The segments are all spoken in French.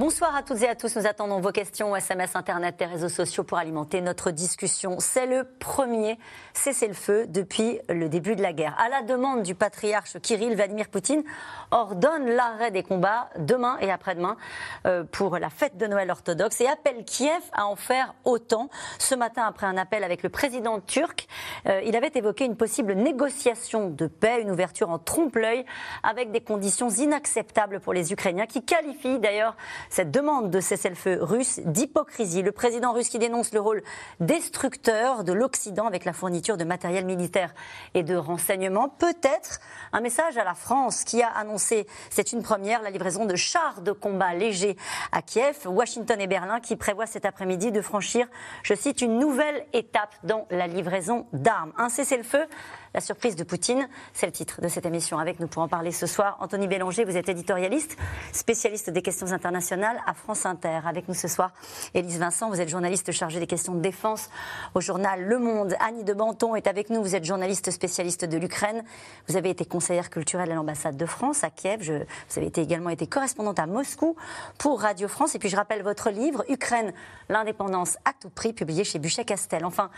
Bonsoir à toutes et à tous. Nous attendons vos questions, SMS, Internet et réseaux sociaux pour alimenter notre discussion. C'est le premier cessez-le-feu depuis le début de la guerre. À la demande du patriarche Kirill, Vladimir Poutine ordonne l'arrêt des combats demain et après-demain euh, pour la fête de Noël orthodoxe et appelle Kiev à en faire autant. Ce matin, après un appel avec le président turc, euh, il avait évoqué une possible négociation de paix, une ouverture en trompe-l'œil avec des conditions inacceptables pour les Ukrainiens qui qualifient d'ailleurs cette demande de cessez-le-feu russe d'hypocrisie. Le président russe qui dénonce le rôle destructeur de l'Occident avec la fourniture de matériel militaire et de renseignements. Peut-être un message à la France qui a annoncé, c'est une première, la livraison de chars de combat légers à Kiev. Washington et Berlin qui prévoient cet après-midi de franchir, je cite, une nouvelle étape dans la livraison d'armes. Un cessez-le-feu la surprise de Poutine, c'est le titre de cette émission. Avec nous pour en parler ce soir, Anthony Bélanger, vous êtes éditorialiste, spécialiste des questions internationales à France Inter. Avec nous ce soir, Élise Vincent, vous êtes journaliste chargée des questions de défense au journal Le Monde. Annie de Banton est avec nous, vous êtes journaliste spécialiste de l'Ukraine. Vous avez été conseillère culturelle à l'ambassade de France à Kiev. Vous avez également été correspondante à Moscou pour Radio France. Et puis je rappelle votre livre, Ukraine, l'indépendance à tout prix, publié chez Buchet-Castel. Enfin,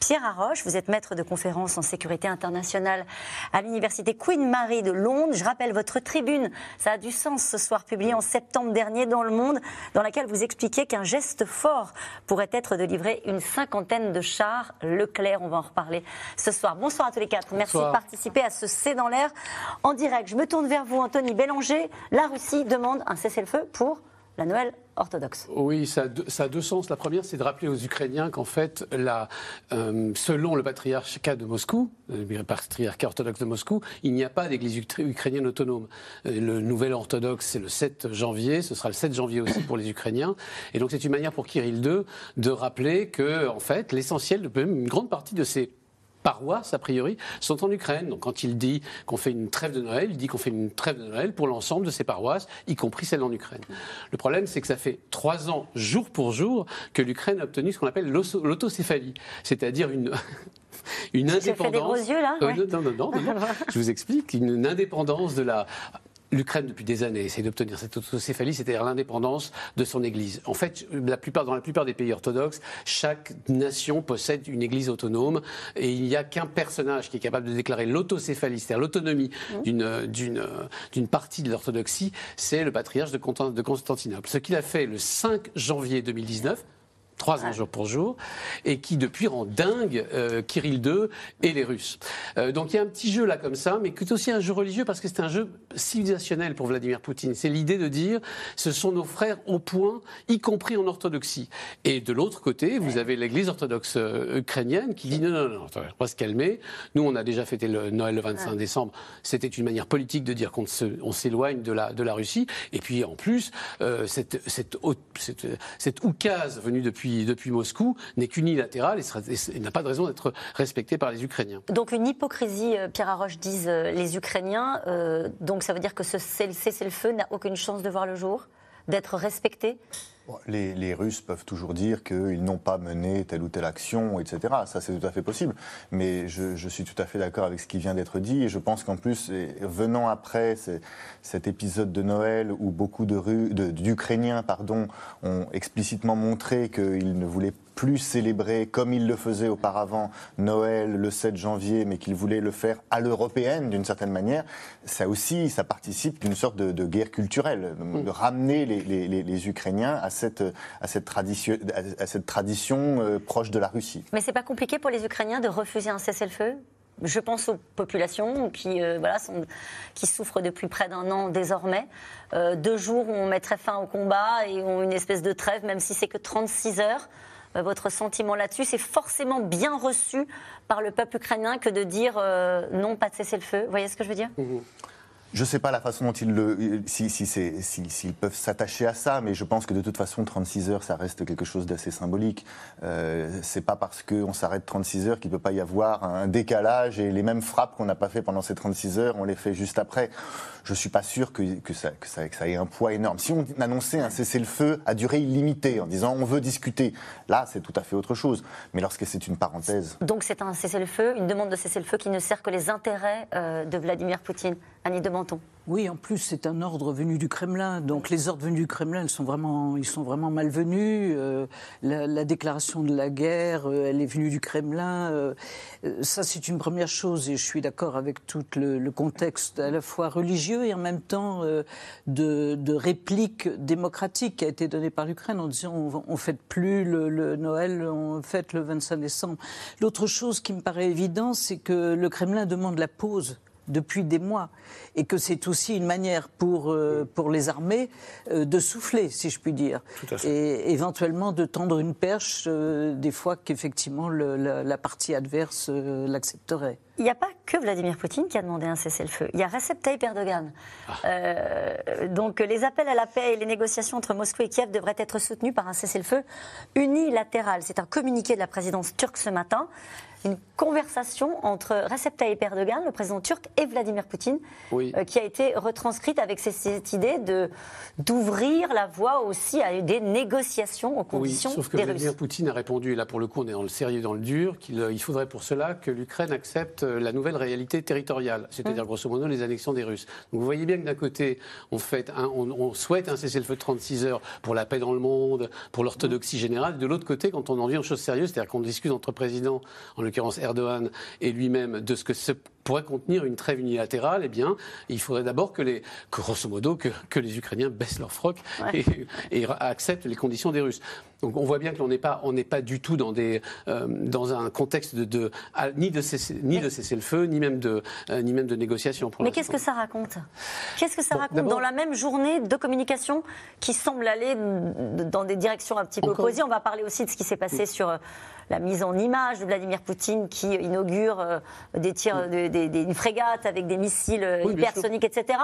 Pierre Arroche, vous êtes maître de conférences en sécurité internationale internationale à l'université Queen Mary de Londres. Je rappelle votre tribune, ça a du sens ce soir, publiée en septembre dernier dans Le Monde, dans laquelle vous expliquez qu'un geste fort pourrait être de livrer une cinquantaine de chars Leclerc. On va en reparler ce soir. Bonsoir à tous les quatre. Merci de participer à ce C dans l'air en direct. Je me tourne vers vous, Anthony Bélanger. La Russie demande un cessez-le-feu pour la Noël orthodoxe. Oui, ça a, deux, sens. La première, c'est de rappeler aux Ukrainiens qu'en fait, euh, selon le patriarcat de Moscou, euh, le patriarcat orthodoxe de Moscou, il n'y a pas d'église ukrainienne autonome. Euh, le nouvel orthodoxe, c'est le 7 janvier, ce sera le 7 janvier aussi pour les Ukrainiens. Et donc, c'est une manière pour Kirill II de rappeler que, en fait, l'essentiel, une grande partie de ces paroisses, a priori, sont en Ukraine. Donc quand il dit qu'on fait une trêve de Noël, il dit qu'on fait une trêve de Noël pour l'ensemble de ces paroisses, y compris celles en Ukraine. Le problème, c'est que ça fait trois ans, jour pour jour, que l'Ukraine a obtenu ce qu'on appelle l'autocéphalie, c'est-à-dire une... une indépendance. des gros yeux, là? Euh, non, non, non, non, Je vous explique. Une indépendance de la l'Ukraine, depuis des années, essaie d'obtenir cette autocéphalie, c'est-à-dire l'indépendance de son Église. En fait, la plupart, dans la plupart des pays orthodoxes, chaque nation possède une Église autonome et il n'y a qu'un personnage qui est capable de déclarer l'autocéphalie, c'est-à-dire l'autonomie mmh. d'une partie de l'orthodoxie, c'est le patriarche de Constantinople. Ce qu'il a fait le 5 janvier 2019, trois ans jour pour jour, et qui depuis rend dingue euh, Kirill II et les Russes. Euh, donc il y a un petit jeu là comme ça, mais qui est aussi un jeu religieux parce que c'est un jeu civilisationnel pour Vladimir Poutine. C'est l'idée de dire ce sont nos frères au point, y compris en orthodoxie. Et de l'autre côté, vous avez l'Église orthodoxe euh, ukrainienne qui dit non, non, non, on va se calmer. Nous, on a déjà fêté le Noël le 25 décembre. C'était une manière politique de dire qu'on s'éloigne de la, de la Russie. Et puis en plus, cette, cette, cette, cette oukase venue depuis depuis, Moscou n'est qu'unilatérale et, n'a pas de raison d'être respectée par les Ukrainiens. Donc une hypocrisie, euh, Pierre Arroche, disent euh, les Ukrainiens. Euh, donc ça veut dire que ce cessez-le-feu n'a aucune chance de voir le jour, d'être respecté? Les, Russes peuvent toujours dire qu'ils n'ont pas mené telle ou telle action, etc. Ça, c'est tout à fait possible. Mais je, suis tout à fait d'accord avec ce qui vient d'être dit. Et je pense qu'en plus, venant après cet épisode de Noël où beaucoup d'Ukrainiens ont explicitement montré qu'ils ne voulaient plus célébrer comme il le faisait auparavant Noël le 7 janvier, mais qu'il voulait le faire à l'européenne d'une certaine manière, ça aussi, ça participe d'une sorte de, guerre culturelle, de, mm. ramener les, Ukrainiens à cette, à cette tradition, à cette tradition euh, proche de la Russie. Mais c'est pas compliqué pour les Ukrainiens de refuser un cessez-le-feu? Je pense aux populations qui, euh, voilà, sont, qui souffrent depuis près d'un an désormais. Euh, deux jours où on mettrait fin au combat et ont une espèce de trêve, même si c'est que 36 heures. Euh, votre sentiment là-dessus. C'est forcément bien reçu par le peuple ukrainien que de dire euh, non, pas de cessez-le-feu. Vous voyez ce que je veux dire? Mmh Je ne sais pas la façon dont ils s'ils peuvent s'attacher à ça, mais je pense que de toute façon, 36 heures, ça reste quelque chose d'assez symbolique. Euh, c'est pas parce qu'on s'arrête 36 heures qu'il ne peut pas y avoir un décalage et les mêmes frappes qu'on n'a pas fait pendant ces 36 heures, on les fait juste après. Je ne suis pas sûr que, ça, ait un poids énorme. Si on annonçait un cessez-le-feu à durée illimitée en disant on veut discuter, là, c'est tout à fait autre chose. Mais lorsque c'est une parenthèse. Donc c'est un cessez-le-feu, une demande de cessez-le-feu qui ne sert que les intérêts euh, de Vladimir Poutine. Annie de Oui, en plus, c'est un ordre venu du Kremlin. Donc les ordres venus du Kremlin, ils sont vraiment, ils sont vraiment malvenus. Euh, la, déclaration de la guerre, euh, elle est venue du Kremlin. Euh, ça, c'est une première chose. Et je suis d'accord avec tout le, contexte à la fois religieux et en même temps de, réplique démocratique qui a été donné par l'Ukraine en disant on ne fête plus le, le, Noël, on fête le 25 décembre. L'autre chose qui me paraît évidente, c'est que le Kremlin demande la pause depuis des mois et que c'est aussi une manière pour, euh, pour les armées euh, de souffler, si je puis dire, et éventuellement de tendre une perche euh, des fois qu'effectivement la, partie adverse l'accepterait. Il n'y a pas que Vladimir Poutine qui a demandé un cessez-le-feu. Il y a Recep Tayyip Erdogan. Ah. donc les appels à la paix et les négociations entre Moscou et Kiev devraient être soutenus par un cessez-le-feu unilatéral. C'est un communiqué de la présidence turque ce matin une conversation entre Recep Tayyip Erdogan, le président turc, et Vladimir Poutine, euh, qui a été retranscrite avec cette idée de d'ouvrir la voie aussi à des négociations aux conditions oui, sauf que Vladimir Poutine a répondu, et là pour le coup on est dans le sérieux, dans le dur, qu'il euh, il faudrait pour cela que l'Ukraine accepte euh, la nouvelle réalité territoriale, c'est-à-dire mmh. grosso modo les annexions des Russes. Donc vous voyez bien que d'un côté on, fait on, souhaite un cessez-le-feu de 36 heures pour la paix dans le monde, pour l'orthodoxie générale, de l'autre côté quand on en vient aux choses sérieuses, c'est-à-dire qu'on discute entre présidents, en l'occurrence Erdogan et lui-même, de ce que ce pourrait contenir une trêve unilatérale, eh bien, il faudrait d'abord que les, grosso modo, que, les Ukrainiens baissent leur froc et, acceptent les conditions des Russes. Donc on voit bien que l'on n'est pas, on n'est pas du tout dans des, euh, dans un contexte de, ni de cesser, ni de cesser le feu, ni même de, euh, ni même de négociation. Mais qu'est-ce que ça raconte? Qu'est-ce que ça raconte? dans la même journée de communication qui semble aller dans des directions un petit peu opposées On va parler aussi de ce qui s'est passé sur euh, la mise en image de Vladimir Poutine qui inaugure des tirs, des, une frégate avec des missiles hypersoniques, etc.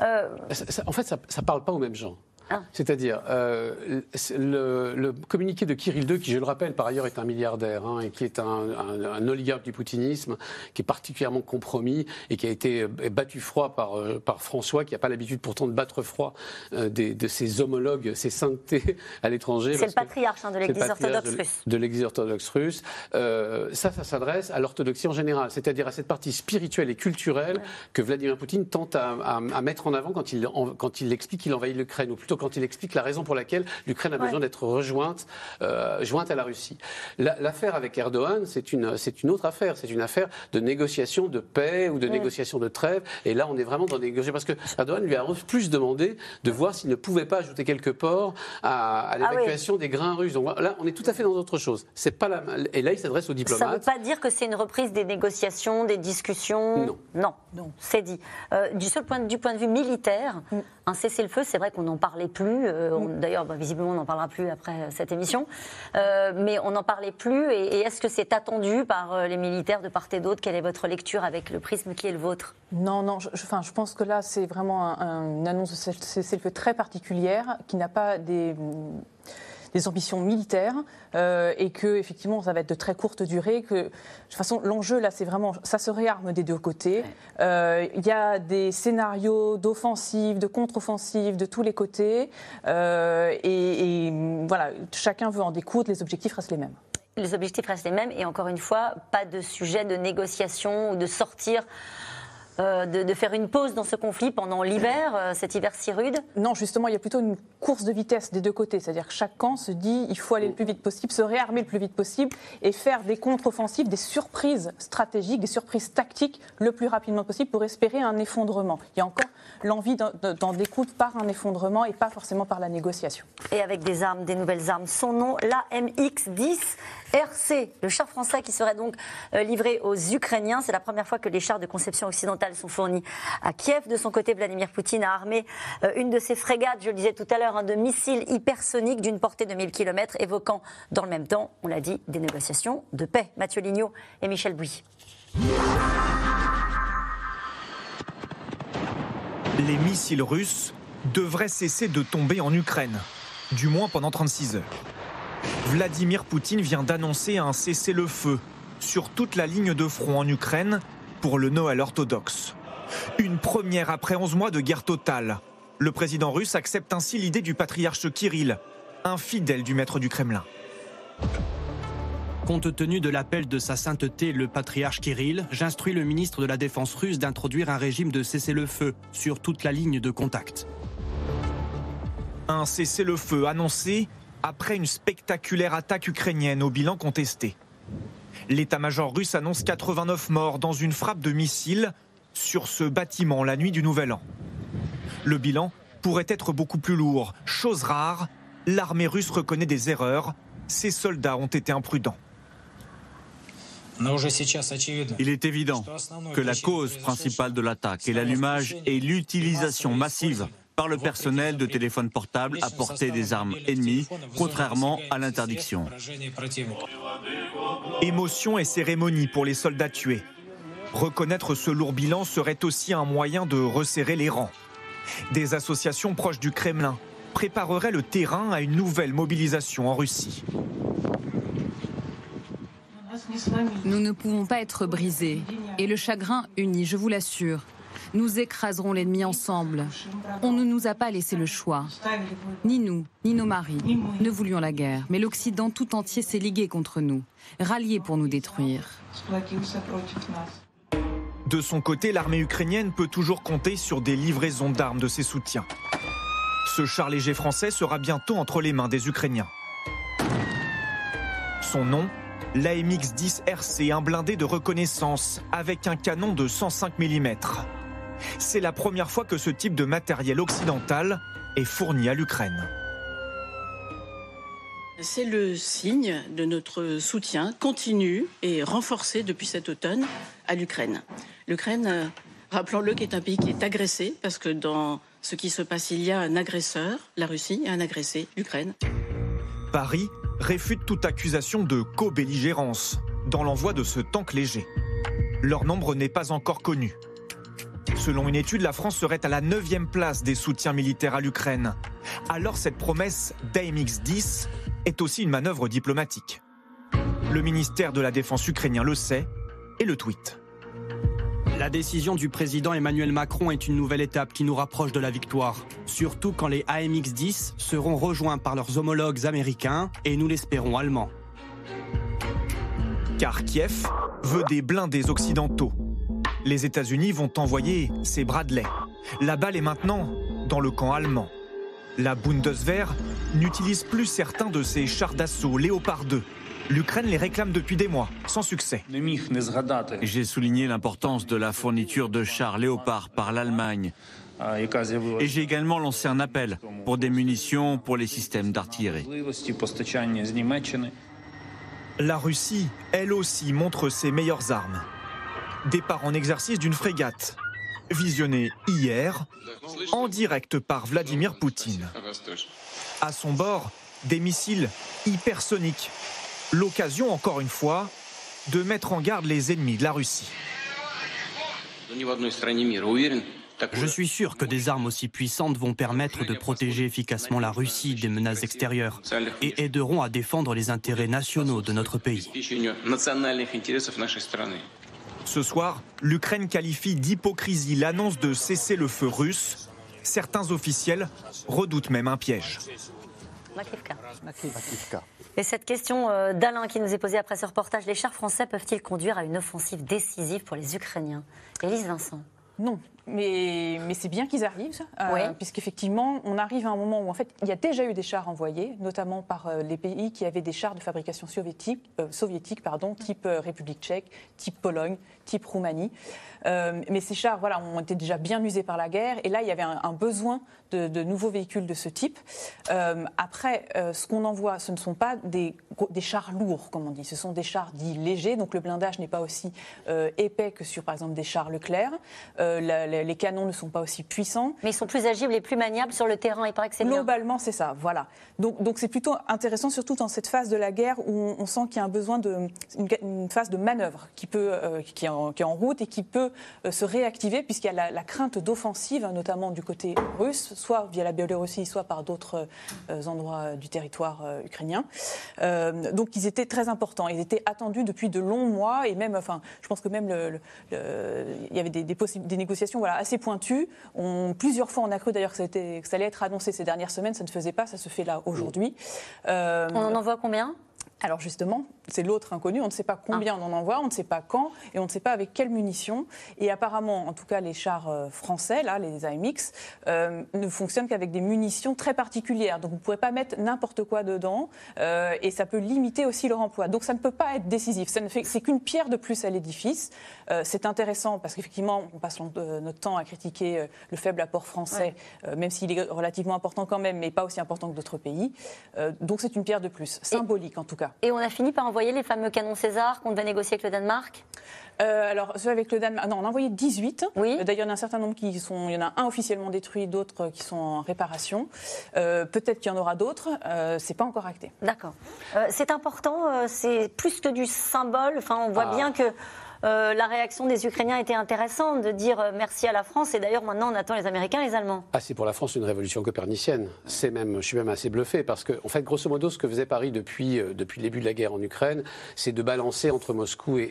en fait, ça ne parle pas aux mêmes gens. Ah. C'est-à-dire, euh, le, communiqué de Kirill II, qui, je le rappelle, par ailleurs est un milliardaire, hein, et qui est un, oligarque du poutinisme, qui est particulièrement compromis et qui a été euh, battu froid par, euh, par François, qui n'a pas l'habitude pourtant de battre froid de ses homologues, ses saintetés à l'étranger. C'est le patriarche hein, de l'Église orthodoxe russe. De, l'Église orthodoxe russe. ça, ça s'adresse à l'orthodoxie en général, c'est-à-dire à cette partie spirituelle et culturelle que Vladimir Poutine tente à, mettre en avant quand il, quand il explique qu'il envahit l'Ukraine, ou plutôt quand il explique la raison pour laquelle l'Ukraine a besoin d'être rejointe euh, jointe à la Russie. L'affaire avec Erdogan, c'est une, une autre affaire. C'est une affaire de négociation de paix ou de négociation de trêve. Et là, on est vraiment dans des négociations. Parce que Erdogan lui a plus demandé de voir s'il ne pouvait pas ajouter quelques ports à, ah l'évacuation des grains russes. Donc là, on est tout à fait dans autre chose. C'est pas la... Et là, il s'adresse aux diplomates. Ça ne veut pas dire que c'est une reprise des négociations, des discussions? Non. Non, non. c'est dit. Euh, du seul point, du point de vue militaire, mm. Un cessez-le-feu, c'est vrai qu'on n'en parlait plus. Euh, mm. D'ailleurs, bah, visiblement, on n'en parlera plus après euh, cette émission. Euh, mais on n'en parlait plus. Et, est-ce que c'est attendu par les militaires de part et d'autre? Quelle est votre lecture avec le prisme qui est le vôtre? Non, non. Je, enfin, je pense que là, c'est vraiment une annonce de cessez-le-feu très particulière qui n'a pas des des ambitions militaires euh, et que effectivement ça va être de très courte durée. Que de toute façon l'enjeu là c'est vraiment ça se réarme des deux côtés. Euh, il y a des scénarios d'offensive, de contre-offensive de tous les côtés euh, et, et voilà chacun veut en découdre. Les objectifs restent les mêmes les objectifs restent les mêmes et encore une fois, pas de sujet de négociation ou de sortir euh, de, faire une pause dans ce conflit pendant l'hiver, euh, cet hiver si rude? Non, justement, il y a plutôt une course de vitesse des deux côtés. C'est-à-dire que chaque camp se dit il faut aller le plus vite possible, se réarmer le plus vite possible et faire des contre-offensives, des surprises stratégiques, des surprises tactiques le plus rapidement possible pour espérer un effondrement. Il y a encore l'envie d'en découdre par un effondrement et pas forcément par la négociation. Et avec des armes, des nouvelles armes. Son nom, l'AMX-10 RC, le char français qui serait donc euh, livré aux Ukrainiens. C'est la première fois que les chars de conception occidentale sont fournis à Kiev. De son côté, Vladimir Poutine a armé euh, une de ses frégates, je le disais tout à l'heure, de missiles hypersoniques d'une portée de 1000 km, évoquant dans le même temps, on l'a dit, des négociations de paix. Mathieu Lignot et Michel Bouy. Les missiles russes devraient cesser de tomber en Ukraine, du moins pendant 36 heures. Vladimir Poutine vient d'annoncer un cessez-le-feu sur toute la ligne de front en Ukraine pour le Noël orthodoxe. Une première après 11 mois de guerre totale. Le président russe accepte ainsi l'idée du patriarche Kirill, un fidèle du maître du Kremlin. Compte tenu de l'appel de sa sainteté, le patriarche Kirill, j'instruis le ministre de la Défense russe d'introduire un régime de cessez-le-feu sur toute la ligne de contact. Un cessez-le-feu annoncé après une spectaculaire attaque ukrainienne au bilan contesté. L'état-major russe annonce 89 morts dans une frappe de missiles sur ce bâtiment la nuit du Nouvel An. Le bilan pourrait être beaucoup plus lourd. Chose rare, l'armée russe reconnaît des erreurs. Ses soldats ont été imprudents. Il est évident que la cause principale de l'attaque est l'allumage et l'utilisation massive par le personnel de téléphones portables à portée des armes ennemies, contrairement à l'interdiction. Émotion et cérémonie pour les soldats tués. Reconnaître ce lourd bilan serait aussi un moyen de resserrer les rangs. Des associations proches du Kremlin prépareraient le terrain à une nouvelle mobilisation en Russie. Nous ne pouvons pas être brisés. Et le chagrin unit, je vous l'assure. Nous écraserons l'ennemi ensemble. On ne nous a pas laissé le choix. Ni nous, ni nos maris ne voulions la guerre. Mais l'Occident tout entier s'est ligué contre nous, rallié pour nous détruire. De son côté, l'armée ukrainienne peut toujours compter sur des livraisons d'armes de ses soutiens. Ce char léger français sera bientôt entre les mains des Ukrainiens. Son nom l'AMX-10 RC, un blindé de reconnaissance avec un canon de 105 mm. C'est la première fois que ce type de matériel occidental est fourni à l'Ukraine. C'est le signe de notre soutien continu et renforcé depuis cet automne à l'Ukraine. L'Ukraine, rappelons-le, qui est un pays qui est agressé, parce que dans ce qui se passe, il y a un agresseur, la Russie, et un agressé, l'Ukraine. Paris réfute toute accusation de co-belligérance dans l'envoi de ce tank léger. Leur nombre n'est pas encore connu. Selon une étude, la France serait à la 9e place des soutiens militaires à l'Ukraine. Alors cette promesse d'AMX-10 est aussi une manœuvre diplomatique. Le ministère de la Défense ukrainien le sait et le tweet. La décision du président Emmanuel Macron est une nouvelle étape qui nous rapproche de la victoire, surtout quand les AMX-10 seront rejoints par leurs homologues américains et nous l'espérons allemands. Car Kiev veut des blindés occidentaux. Les États-Unis vont envoyer ces Bradley. La balle est maintenant dans le camp allemand. La Bundeswehr n'utilise plus certains de ses chars d'assaut Léopard 2 L'Ukraine les réclame depuis des mois, sans succès. J'ai souligné l'importance de la fourniture de chars Léopard par l'Allemagne. Et j'ai également lancé un appel pour des munitions pour les systèmes d'artillerie. La Russie, elle aussi, montre ses meilleures armes. Départ en exercice d'une frégate, visionné hier, en direct par Vladimir Poutine. À son bord, des missiles hypersoniques L'occasion, encore une fois, de mettre en garde les ennemis de la Russie. Je suis sûr que des armes aussi puissantes vont permettre de protéger efficacement la Russie des menaces extérieures et aideront à défendre les intérêts nationaux de notre pays. Ce soir, l'Ukraine qualifie d'hypocrisie l'annonce de cesser le feu russe. Certains officiels redoutent même un piège. Et cette question euh, d'Alain qui nous est posée après ce reportage, les chars français peuvent-ils conduire à une offensive décisive pour les Ukrainiens? Élise Vincent. Non, mais, mais c'est bien qu'ils arrivent, euh, puisqu'effectivement, on arrive à un moment où en fait, il y a déjà eu des chars envoyés, notamment par euh, les pays qui avaient des chars de fabrication soviétique, soviétique pardon, type République tchèque, type Pologne, type Roumanie. mais ces chars voilà, ont été déjà bien usés par la guerre, et là, il y avait un besoin de, nouveaux véhicules de ce type. Euh, après, euh, ce qu'on envoie, ce ne sont pas des, des, chars lourds, comme on dit, ce sont des chars dits légers, donc le blindage n'est pas aussi euh, épais que sur, par exemple, des chars Leclerc. La, les canons ne sont pas aussi puissants. Mais ils sont plus agiles et plus maniables sur le terrain. Il paraît que c'est Globalement, c'est ça. Voilà. Donc, donc c'est plutôt intéressant, surtout dans cette phase de la guerre où on, sent qu'il y a un besoin de une, phase de manœuvre qui peut euh, qui, est en, qui, est en, route et qui peut euh, se réactiver puisqu'il y a la, crainte d'offensive, hein, notamment du côté russe, soit via la Biélorussie, soit par d'autres euh, endroits du territoire ukrainien. donc ils étaient très importants. Ils étaient attendus depuis de longs mois et même, enfin, je pense que même le, il y avait des, des, des négociations voilà, assez pointues. On, plusieurs fois, on a cru d'ailleurs que, que, ça allait être annoncé ces dernières semaines. Ça ne faisait pas. Ça se fait là aujourd'hui. on en envoie combien? Alors justement, c'est l'autre inconnu. On ne sait pas combien ah. on en envoie, on ne sait pas quand, et on ne sait pas avec quelles munitions. Et apparemment, en tout cas, les chars euh, français, là, les AMX, euh, ne fonctionnent qu'avec des munitions très particulières. Donc vous ne pourrez pas mettre n'importe quoi dedans, euh, et ça peut limiter aussi leur emploi. Donc ça ne peut pas être décisif. Ça ne fait, c'est qu'une pierre de plus à l'édifice. c'est intéressant parce qu'effectivement, on passe notre temps à critiquer le faible apport français, même s'il est relativement important quand même, mais pas aussi important que d'autres pays. donc c'est une pierre de plus, symbolique en tout cas. Et on a fini par envoyer les fameux canons César qu'on devait négocier avec le Danemark euh, alors, ceux avec le Danemark, non, on a envoyé 18. Oui. Euh, d'ailleurs, il y en a un certain nombre qui sont. Il y en a un officiellement détruit, d'autres qui sont en réparation. Euh, peut-être qu'il y en aura d'autres. Euh, c'est pas encore acté. D'accord. c'est important. c'est plus que du symbole. Enfin, on voit ah. bien que euh, la réaction des Ukrainiens était intéressante de dire euh, merci à la France. Et d'ailleurs, maintenant, on attend les Américains, les Allemands. Ah, c'est pour la France une révolution copernicienne. C'est même, je suis même assez bluffé parce que, en fait, grosso modo, ce que faisait Paris depuis, euh, depuis le début de la guerre en Ukraine, c'est de balancer entre Moscou et,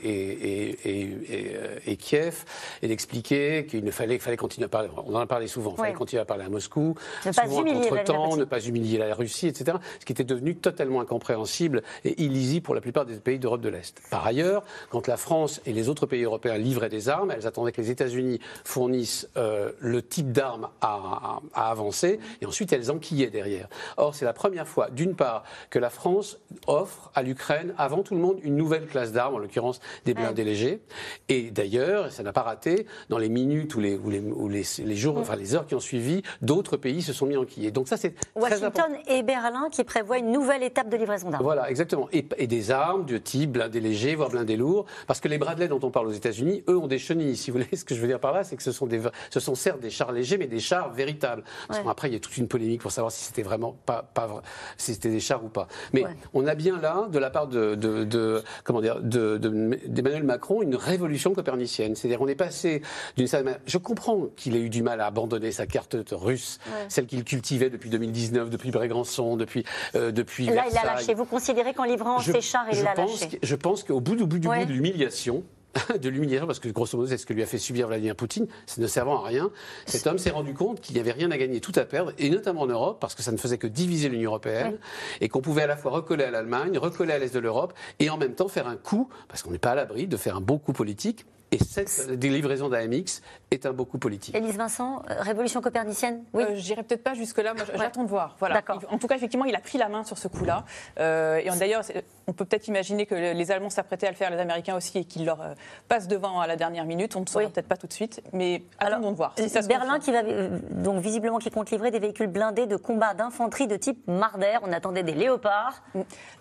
et, Kiev et d'expliquer qu'il fallait, fallait continuer à parler. On en a parlé souvent. Il fallait continuer à parler à Moscou, ne pas humilier temps ne pas humilier la Russie, etc. Ce qui était devenu totalement incompréhensible et illisible pour la plupart des pays d'Europe de l'Est. Par ailleurs, quand la France et les autres pays européens livraient des armes, elles attendaient que les États-Unis fournissent euh, le type d'armes à, avancer, et ensuite elles enquillaient derrière. Or, c'est la première fois, d'une part, que la France offre à l'Ukraine, avant tout le monde, une nouvelle classe d'armes, en l'occurrence des blindés légers. Et d'ailleurs, ça n'a pas raté, dans les minutes ou les, ou les, les, jours, enfin les heures qui ont suivi, d'autres pays se sont mis enquillés. Donc ça, c'est Washington et Berlin qui prévoient une nouvelle étape de livraison d'armes. Voilà, exactement. Et, et, des armes de type blindés légers, voire blindés lourds, parce que les Dont on parle aux États-Unis, eux ont des chenilles. Si vous voulez, ce que je veux dire par là, c'est que ce sont, des, ce sont certes des chars légers, mais des chars véritables. Parce il y a toute une polémique pour savoir si c'était vraiment pas, pas si c'était des chars ou pas. Mais on a bien là, de la part de, de, comment dire, d'Emmanuel Macron, une révolution copernicienne. C'est-à-dire, on est passé d'une certaine Je comprends qu'il ait eu du mal à abandonner sa carte russe, celle qu'il cultivait depuis 2019, depuis Brégançon, depuis, euh, depuis Là, il l'a lâché. Vous considérez qu'en livrant ses chars, il l'a lâché Je pense qu'au bout, du bout, du bout de l'humiliation, de l'humiliation, parce que grosso modo, c'est ce que lui a fait subir Vladimir Poutine, c'est ne servant à rien. Cet homme s'est rendu compte qu'il n'y avait rien à gagner, tout à perdre, et notamment en Europe, parce que ça ne faisait que diviser l'Union européenne, et qu'on pouvait à la fois recoller à l'Allemagne, recoller à l'est de l'Europe, et en même temps faire un coup, parce qu'on n'est pas à l'abri de faire un beau coup politique, et cette délivraison d'AMX est un beaucoup politique. Élise Vincent, euh, révolution copernicienne Oui. Euh, J'irai peut-être pas jusque-là, j'attends de voir. Voilà. En tout cas, effectivement, il a pris la main sur ce coup-là. Euh, et d'ailleurs, on peut peut-être imaginer que les Allemands s'apprêtaient à le faire, les Américains aussi, et qu'ils leur passent devant à la dernière minute. On ne saura peut-être pas tout de suite, mais attendons de voir. Berlin, qui va, donc visiblement, qui compte livrer des véhicules blindés de combat d'infanterie de type Marder. On attendait des léopards.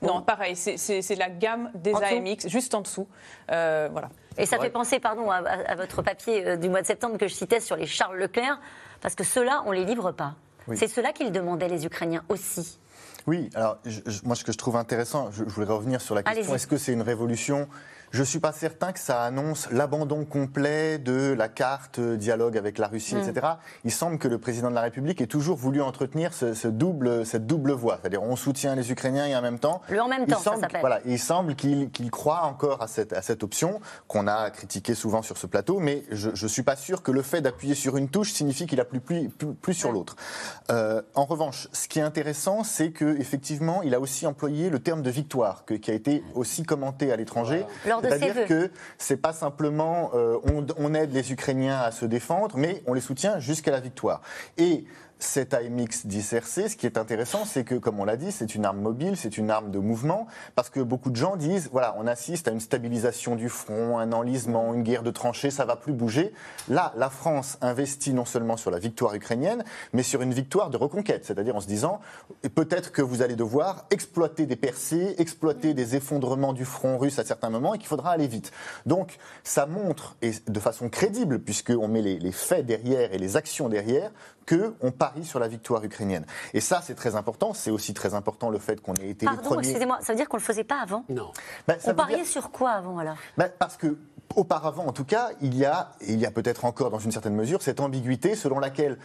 Non, pareil, c'est la gamme des AMX, juste en dessous. voilà. Et ça fait penser, pardon, à, votre papier euh, du mois de septembre que je citais sur les Charles Leclerc, parce que ceux-là, on ne les livre pas. C'est cela qu'ils demandaient, les Ukrainiens aussi. Oui, alors moi ce que je trouve intéressant, je, voulais revenir sur la question, est-ce que c'est une révolution je ne suis pas certain que ça annonce l'abandon complet de la carte dialogue avec la Russie, etc. Mm. Il semble que le président de la République ait toujours voulu entretenir ce, double, cette double voie. C'est-à-dire on soutient les Ukrainiens et en même temps... Le en même temps, ça s'appelle. Voilà, il semble qu'il croit encore à cette, à cette option qu'on a critiqué souvent sur ce plateau, mais je ne suis pas sûr que le fait d'appuyer sur une touche signifie qu'il appuie plus, plus, plus sur l'autre. Euh, en revanche, ce qui est intéressant, c'est qu'effectivement, il a aussi employé le terme de victoire, qui a été aussi commenté à l'étranger. C'est-à-dire que c'est pas simplement euh, on, aide les Ukrainiens à se défendre, mais on les soutient jusqu'à la victoire. Et cet AMX 10 RC, ce qui est intéressant, c'est que, comme on l'a dit, c'est une arme mobile, c'est une arme de mouvement, parce que beaucoup de gens disent, voilà, on assiste à une stabilisation du front, un enlisement, une guerre de tranchées, ça va plus bouger. Là, la France investit non seulement sur la victoire ukrainienne, mais sur une victoire de reconquête, c'est-à-dire en se disant, peut-être que vous allez devoir exploiter des percées, exploiter des effondrements du front russe à certains moments, et qu'il faudra aller vite. Donc, ça montre, et de façon crédible, puisqu'on met les faits derrière et les actions derrière, qu'on parie sur la victoire ukrainienne. Et ça, c'est très important. C'est aussi très important le fait qu'on ait été Pardon, les premiers. excusez-moi, ça veut dire qu'on ne le faisait pas avant? Non. Ben, ça On pariait dire- sur quoi avant alors? Ben, parce que auparavant, en tout cas, il y a, et il y a peut-être encore dans une certaine mesure, cette ambiguïté selon laquelle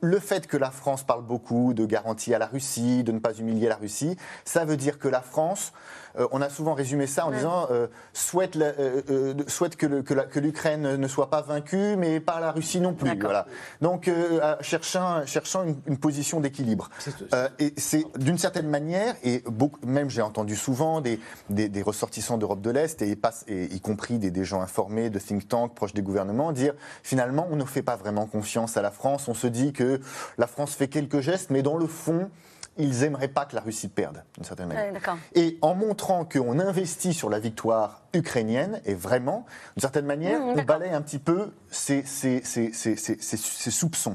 le fait que la France parle beaucoup de garantie à la Russie, de ne pas humilier la Russie, ça veut dire que la France, euh, on a souvent résumé ça en disant euh, souhaite, la- euh, euh, souhaite que, le- que la- que l'Ukraine ne soit pas vaincue, mais pas la Russie non plus. Voilà. Donc, euh, cherchant, cherchant une, une position d'équilibre. Euh, et c'est d'une certaine manière, et beaucoup, même j'ai entendu souvent des, des, des ressortissants d'Europe de l'Est, et, pas- et y compris des, des gens informés de think tanks proches des gouvernements, dire finalement, on ne fait pas vraiment confiance à la France. On se dit que la France fait quelques gestes, mais dans le fond, ils aimeraient pas que la Russie perde, d'une certaine manière. Ouais. Et en montrant qu'on investit sur la victoire ukrainienne, et vraiment, d'une certaine manière, Mmh, on balaye un petit peu ces, ces- soupçons.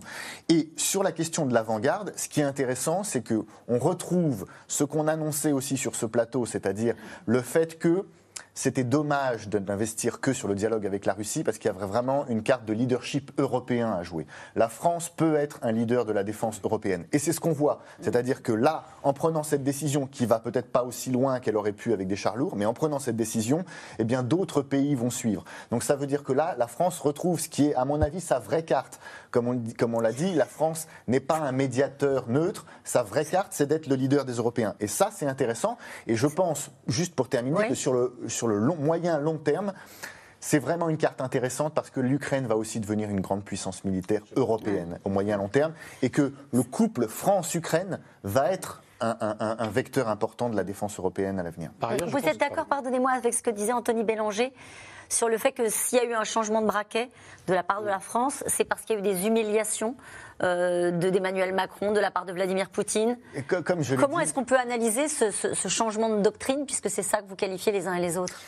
Et sur la question de l'avant-garde, ce qui est intéressant, c'est que on retrouve ce qu'on annonçait aussi sur ce plateau, c'est-à-dire le fait que c'était dommage de n'investir que sur le dialogue avec la Russie parce qu'il y avait vraiment une carte de leadership européen à jouer. La France peut être un leader de la défense européenne. Et c'est ce qu'on voit. C'est-à-dire que là, en prenant cette décision qui va peut-être pas aussi loin qu'elle aurait pu avec des chars lourds, mais en prenant cette décision, eh bien d'autres pays vont suivre. Donc ça veut dire que là, la France retrouve ce qui est, à mon avis, sa vraie carte. Comme on, comme l'a dit, la France n'est pas un médiateur neutre. Sa vraie carte, c'est d'être le leader des Européens. Et ça, c'est intéressant. Et je pense, juste pour terminer, Oui. que sur le, sur le long, moyen long terme, c'est vraiment une carte intéressante parce que l'Ukraine va aussi devenir une grande puissance militaire européenne au moyen long terme et que le couple France-Ukraine va être un, un- vecteur important de la défense européenne à l'avenir. Vous êtes d'accord, pardonnez-moi, avec ce que disait Anthony Bélanger sur le fait que s'il y a eu un changement de braquet de la part de la France, c'est parce qu'il y a eu des humiliations euh, de- d'Emmanuel Macron, de la part de Vladimir Poutine. Et co- comme je l'ai Comment est-ce qu'on peut analyser ce, ce- ce changement de doctrine, puisque c'est ça que vous qualifiez les uns et les autres?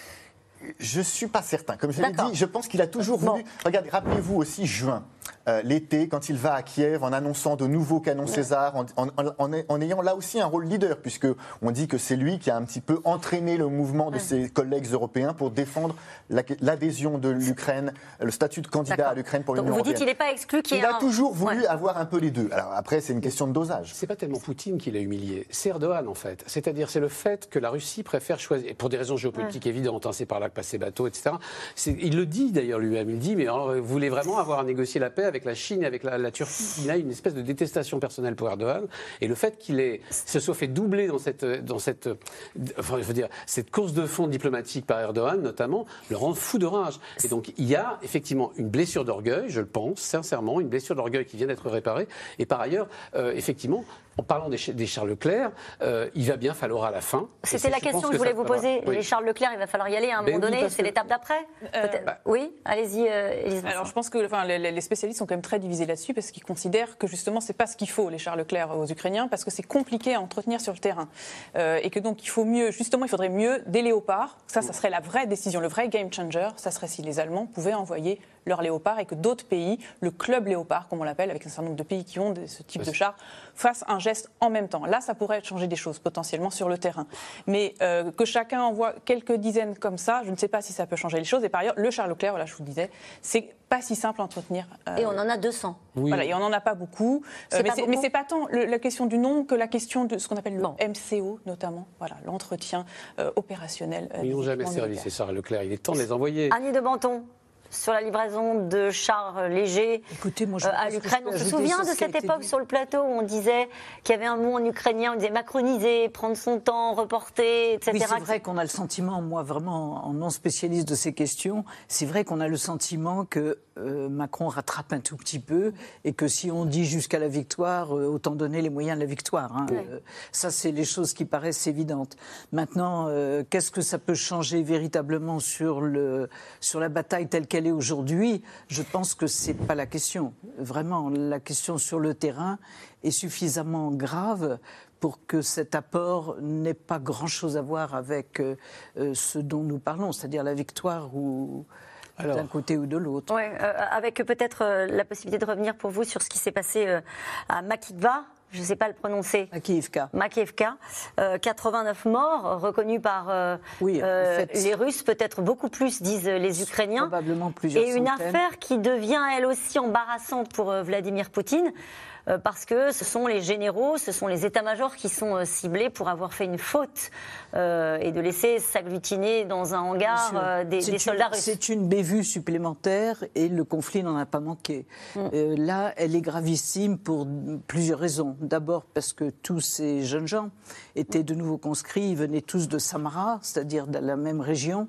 Je suis pas certain. Comme je l'ai dit, je pense qu'il a toujours Bon. voulu. Regardez, rappelez-vous aussi juin, euh, l'été, quand il va à Kiev en annonçant de nouveaux canons César, en, en- en- en ayant là aussi un rôle leader, puisque on dit que c'est lui qui a un petit peu entraîné le mouvement de ses collègues européens pour défendre la- l'adhésion de l'Ukraine, le statut de candidat à l'Ukraine pour l'Union vous européenne. dites qu'il n'est pas exclu qu'il Il a un- toujours voulu Ouais. avoir un peu les deux. Alors après, c'est une question de dosage. C'est pas tellement Poutine qui l'a humilié, c'est Erdogan en fait. C'est-à-dire c'est le fait que la Russie préfère choisir, pour des raisons géopolitiques évidentes, hein, c'est par là que passent ses bateaux, etc. Il le dit d'ailleurs lui-même, il dit mais alors, vous voulez vraiment avoir à négocier la paix avec la Chine et avec la, Turquie Il a une espèce de détestation personnelle pour Erdogan et le fait qu'il se soit fait doubler dans cette course de fond diplomatique par Erdogan notamment le rend fou de rage. Et donc il y a effectivement une blessure d'orgueil, je le pense sincèrement, une blessure d'orgueil qui vient d'être réparée. Et par ailleurs, euh, effectivement, en parlant des, des Charles Leclerc, euh, il va bien falloir à la fin. C'était la question que je voulais vous poser. oui. Les Charles Leclerc, il va falloir y aller à un Ben moment oui, donné. C'est que- l'étape d'après Peut-être- bah- Oui, allez-y, euh, Alors je pense que enfin, les, les spécialistes sont quand même très divisés là-dessus parce qu'ils considèrent que justement c'est pas ce qu'il faut les Charles Leclerc aux Ukrainiens parce que c'est compliqué à entretenir sur le terrain Euh, et que donc il faut mieux justement il faudrait mieux des léopards ça ça serait la vraie décision le vrai game changer ça serait si les Allemands pouvaient envoyer leurs léopards et que d'autres pays le club léopard comme on l'appelle avec un certain nombre de pays qui ont ce type de chars fassent un geste en même temps là ça pourrait changer des choses potentiellement sur le terrain mais euh, que chacun envoie quelques dizaines comme ça je ne sais pas si ça peut changer les choses et par ailleurs le Charles Leclerc voilà je vous le disais c'est pas si simple à entretenir euh, Et on en a 200. Oui. voilà, et on n'en a pas beaucoup. Euh, mais c'est- c'est pas tant le- la question du nombre que la question de ce qu'on appelle le Bon. MCO, notamment. Voilà, l'entretien euh, opérationnel. euh, Ils n'ont jamais servi, ces Charles Leclerc. Il est temps de les envoyer. Annie de Banton, sur la livraison de chars légers Écoutez, moi, je euh, à l'Ukraine. On se souvient de cette époque dit. sur le plateau où on disait qu'il y avait un mot en ukrainien, on disait macroniser, prendre son temps, reporter, etc. Oui, c'est vrai qu'on a le sentiment, moi vraiment en non spécialiste de ces questions, c'est vrai qu'on a le sentiment que euh, Macron rattrape un tout petit peu et que si on dit jusqu'à la victoire, euh, autant donner les moyens de la victoire. hein. Euh, ça, c'est les choses qui paraissent évidentes. Maintenant, euh, qu'est-ce que ça peut changer véritablement sur, le, sur la bataille telle qu'elle qu'elle est aujourd'hui, je pense que c'est pas la question. Vraiment, la question sur le terrain est suffisamment grave pour que cet apport n'ait pas grand-chose à voir avec euh, euh, ce dont nous parlons, c'est-à-dire la victoire ou d'un côté ou de l'autre. Ouais, euh, avec peut-être la possibilité de revenir pour vous sur ce qui s'est passé à Makitva, je ne sais pas le prononcer. Makiivka. Makiivka. 89 morts reconnus par oui, les Russes, peut-être beaucoup plus, disent les Ukrainiens. Probablement plusieurs Et une affaire qui devient elle aussi embarrassante pour Vladimir Poutine. Euh, parce que ce sont les généraux, ce sont les états-majors qui sont euh, ciblés pour avoir fait une faute euh, et de laisser s'agglutiner dans un hangar des, soldats russes. C'est une bévue supplémentaire et le conflit n'en a pas manqué. Mm. là, elle est gravissime pour plusieurs raisons. D'abord parce que tous ces jeunes gens étaient de nouveau conscrits, ils venaient tous de Samara, c'est-à-dire de la même région.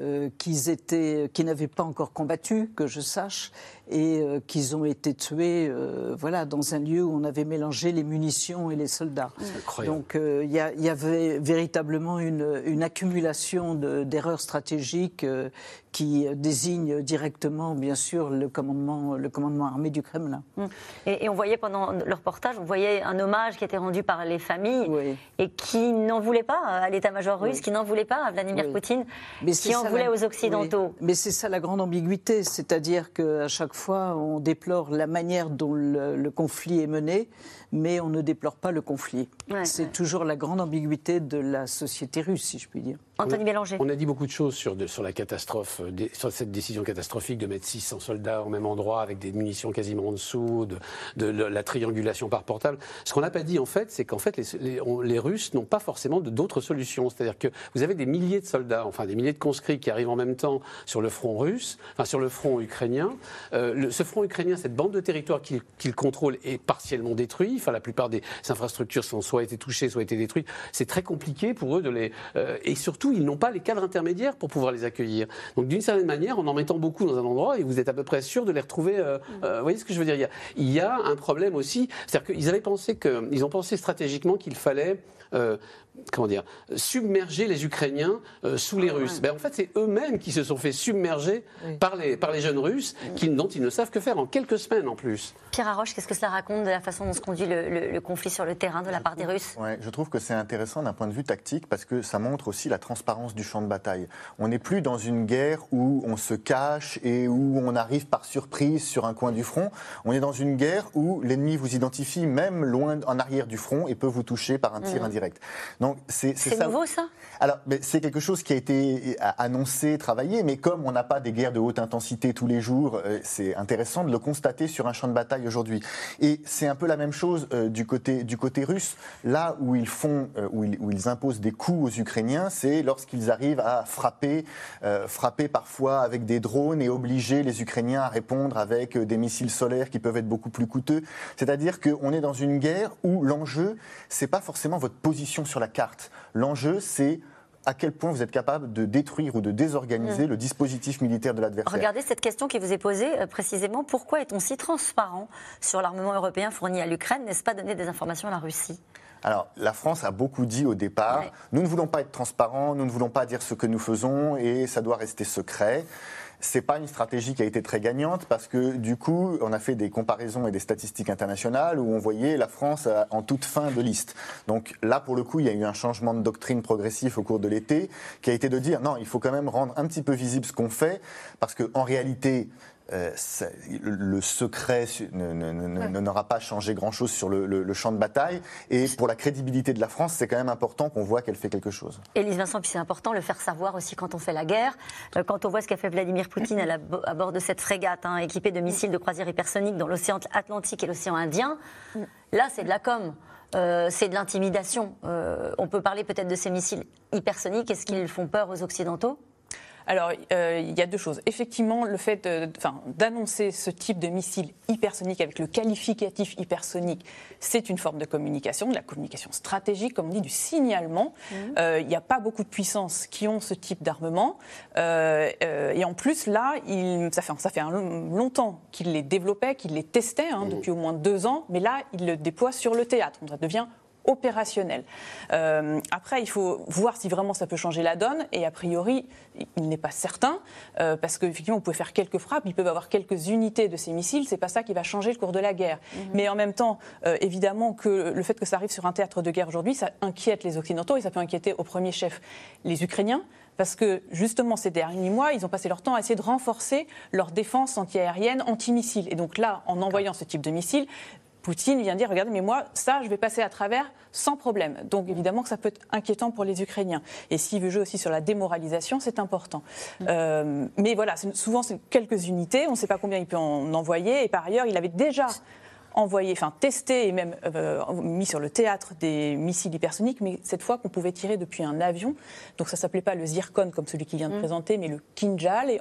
Euh, qu'ils étaient, qui n'avaient pas encore combattu, que je sache, et euh, qu'ils ont été tués, euh, voilà, dans un lieu où on avait mélangé les munitions et les soldats. Donc il y, y, avait véritablement une, une accumulation d'erreurs stratégiques qui désigne directement, bien sûr, le commandement, le commandement armé du Kremlin. Hum. Et, on voyait pendant le reportage, on voyait un hommage qui était rendu par les familles et qui n'en voulait pas à l'état-major russe, qui n'en voulait pas à Vladimir Poutine, Mais qui en voulait aux Occidentaux. Mais c'est ça la grande ambiguïté, c'est-à-dire qu'à chaque fois, on déplore la manière dont le conflit est mené mais on ne déplore pas le conflit. c'est toujours la grande ambiguïté de la société russe, si je puis dire. Anthony Bélanger. On a dit beaucoup de choses sur, sur la catastrophe, euh, sur cette décision catastrophique de mettre 600 soldats au même endroit avec des munitions quasiment en dessous, de, la triangulation par portable. Ce qu'on n'a pas dit en fait, c'est qu'en fait les, les, Russes n'ont pas forcément d'autres solutions. C'est-à-dire que vous avez des milliers de soldats, enfin des milliers de conscrits qui arrivent en même temps sur le front russe, enfin sur le front ukrainien. Euh, ce front ukrainien, cette bande de territoire qu'il contrôle est partiellement détruite. Enfin, la plupart des infrastructures sont soit été touchées, soit été détruites. C'est très compliqué pour eux de les. Euh, et surtout, ils n'ont pas les cadres intermédiaires pour pouvoir les accueillir. Donc, d'une certaine manière, en en mettant beaucoup dans un endroit, et vous êtes à peu près sûr de les retrouver. Euh, euh, vous voyez ce que je veux dire? Il y, a, il y a un problème aussi. C'est-à-dire qu'ils avaient pensé que, ils ont pensé stratégiquement qu'il fallait comment dire, submerger les Ukrainiens euh, sous les Russes. Ben, en fait, c'est eux-mêmes qui se sont fait submerger par, les, par les jeunes Russes, qui, dont ils ne savent que faire en quelques semaines en plus. Pierre Arroche, qu'est-ce que cela raconte de la façon dont se conduit le, conflit sur le terrain de la part des Russes? ouais, Je trouve que c'est intéressant d'un point de vue tactique parce que ça montre aussi la transparence du champ de bataille. On n'est plus dans une guerre où on se cache et où on arrive par surprise sur un coin du front. On est dans une guerre où l'ennemi vous identifie même loin en arrière du front et peut vous toucher par un tir mmh. indirect. Donc c'est nouveau ça? Alors c'est quelque chose qui a été annoncé, travaillé, mais comme on n'a pas des guerres de haute intensité tous les jours, euh, c'est intéressant de le constater sur un champ de bataille aujourd'hui. Et c'est un peu la même chose euh, du côté du côté russe. Là où ils font, euh, où, ils, imposent des coups aux Ukrainiens, c'est lorsqu'ils arrivent à frapper, frapper parfois avec des drones et obliger les Ukrainiens à répondre avec des missiles solaires qui peuvent être beaucoup plus coûteux. C'est-à-dire qu'on est dans une guerre où l'enjeu, c'est pas forcément votre position sur la carte. L'enjeu, c'est à quel point vous êtes capable de détruire ou de désorganiser mm. le dispositif militaire de l'adversaire. Regardez cette question qui vous est posée euh, précisément. Pourquoi est-on si transparent sur l'armement européen fourni à l'Ukraine? N'est-ce pas donner des informations à la Russie? Alors, la France a beaucoup dit au départ, nous ne voulons pas être transparents, nous ne voulons pas dire ce que nous faisons et ça doit rester secret. C'est pas une stratégie qui a été très gagnante parce que du coup, on a fait des comparaisons et des statistiques internationales où on voyait la France en toute fin de liste. Donc là, pour le coup, il y a eu un changement de doctrine progressif au cours de l'été qui a été de dire non, il faut quand même rendre un petit peu visible ce qu'on fait parce qu'en réalité, euh, le secret n'aura pas changé grand-chose sur le, champ de bataille. Et pour la crédibilité de la France, c'est quand même important qu'on voit qu'elle fait quelque chose. Élise Vincent, puis c'est important le faire savoir aussi quand on fait la guerre. Euh, quand on voit ce qu'a fait Vladimir Poutine à, bord de cette frégate hein, équipée de missiles de croisière hypersoniques dans l'océan Atlantique et l'océan Indien, là c'est de la com. Euh, c'est de l'intimidation. on peut parler peut-être de ces missiles hypersoniques. Est-ce qu'ils font peur aux Occidentaux? Alors, euh, il y a deux choses. Effectivement, le fait d'annoncer ce type de missile hypersonique avec le qualificatif hypersonique, c'est une forme de communication, de la communication stratégique, comme on dit, du signalement. Mmh. Euh, il n'y a pas beaucoup de puissances qui ont ce type d'armement. Euh, et en plus, là, il, ça fait, ça fait un longtemps qu'il les développait, qu'il les testait, hein, mmh. depuis au moins deux ans, mais là, il le déploie sur le théâtre. Ça devient opérationnel. Euh, après, il faut voir si vraiment ça peut changer la donne. Et a priori, il n'est pas certain, euh, parce qu'effectivement, vous pouvez faire quelques frappes, ils peuvent avoir quelques unités de ces missiles. C'est pas ça qui va changer le cours de la guerre. Mhm. Mais en même temps, euh, évidemment que le fait que ça arrive sur un théâtre de guerre aujourd'hui, ça inquiète les Occidentaux et ça peut inquiéter au premier chef les Ukrainiens parce que justement ces derniers mois, ils ont passé leur temps à essayer de renforcer leur défense antiaérienne, anti-missiles. Et donc là, en envoyant ce type de missiles, Poutine vient dire, regardez, mais moi, ça, je vais passer à travers sans problème. Donc évidemment que ça peut être inquiétant pour les Ukrainiens. Et s'il veut jouer aussi sur la démoralisation, c'est important. Mm. Euh, mais voilà, souvent c'est quelques unités, on ne sait pas combien il peut en envoyer. Et par ailleurs, il avait déjà envoyé, enfin testé et même euh, mis sur le théâtre des missiles hypersoniques, mais cette fois qu'on pouvait tirer depuis un avion. Donc ça s'appelait pas le Zircon comme celui qui vient de mm. présenter, mais le Kinjal. Et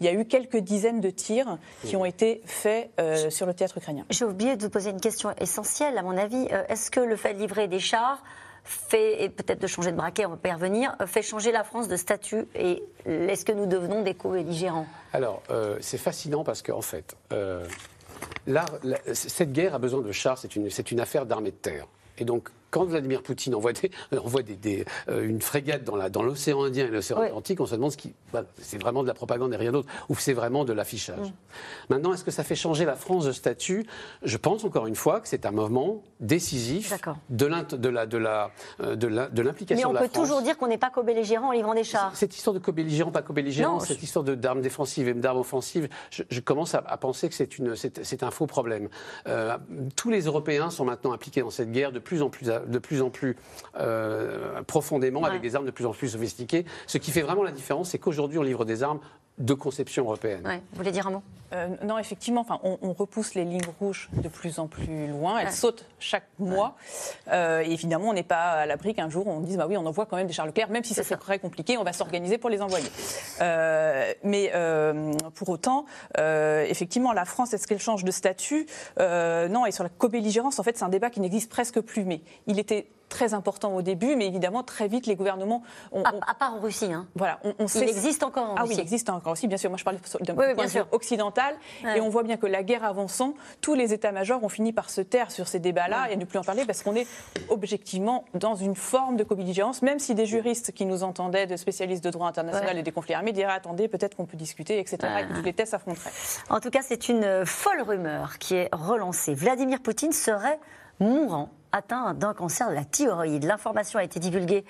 il y a eu quelques dizaines de tirs qui ont été faits euh, sur le théâtre ukrainien. J'ai oublié de vous poser une question essentielle, à mon avis. Euh, est-ce que le fait de livrer des chars fait, et peut-être de changer de braquet, on va pas y revenir, fait changer la France de statut et est-ce que nous devenons des co-belligérants? Alors, c'est fascinant parce qu'en en fait, cette guerre a besoin de chars, c'est une, une affaire d'armée de terre. Et donc, quand Vladimir Poutine envoie, envoie des, euh, une frégate dans l'océan Indien et l'océan Atlantique, on se demande ce qui. c'est vraiment de la propagande et rien d'autre, ou c'est vraiment de l'affichage. Mm. Maintenant, est-ce que ça fait changer la France de statut? Je pense encore une fois que c'est un moment décisif de euh, l'implication Mais on peut toujours dire qu'on n'est pas co-belligérant en livrant des chars. Cette histoire de co-belligérant, pas co-belligérant, cette histoire d'armes défensives et d'armes offensives, je, commence à, penser que c'est un faux problème. Euh, tous les Européens sont maintenant impliqués dans cette guerre de plus en plus de plus en plus euh, profondément, avec des armes de plus en plus sophistiquées. Ce qui fait vraiment la différence, c'est qu'aujourd'hui, on livre des armes de conception européenne. Vous voulez dire un mot? Euh, Non, effectivement, enfin, on, repousse les lignes rouges de plus en plus loin. Elles sautent chaque mois. Euh, et évidemment, on n'est pas à l'abri qu'un jour on dise bah oui, on envoie quand même des chars Leclerc, même si ça serait très compliqué, on va s'organiser pour les envoyer. mais pour autant, effectivement, la France, est-ce qu'elle change de statut? Non, et sur la co-belligérance, en fait, c'est un débat qui n'existe presque plus. Mais il était très important au début, mais évidemment, très vite, les gouvernements ont. À, part en Russie, hein. Voilà, on, sait... Il existe encore en Russie. Ah oui, il existe encore aussi, bien sûr. Moi, je parle d'un point de vue occidental. Et on voit bien que la guerre avançant, tous les états-majors ont fini par se taire sur ces débats-là et ne plus en parler parce qu'on est objectivement dans une forme de co-belligérance, même si des juristes qui nous entendaient, de spécialistes de droit international et des conflits armés, diraient attendez, peut-être qu'on peut discuter, etc. Et que les tests s'affronteraient. En tout cas, c'est une folle rumeur qui est relancée. Vladimir Poutine serait mourant atteint d'un cancer de la thyroïde. L'information a été divulguée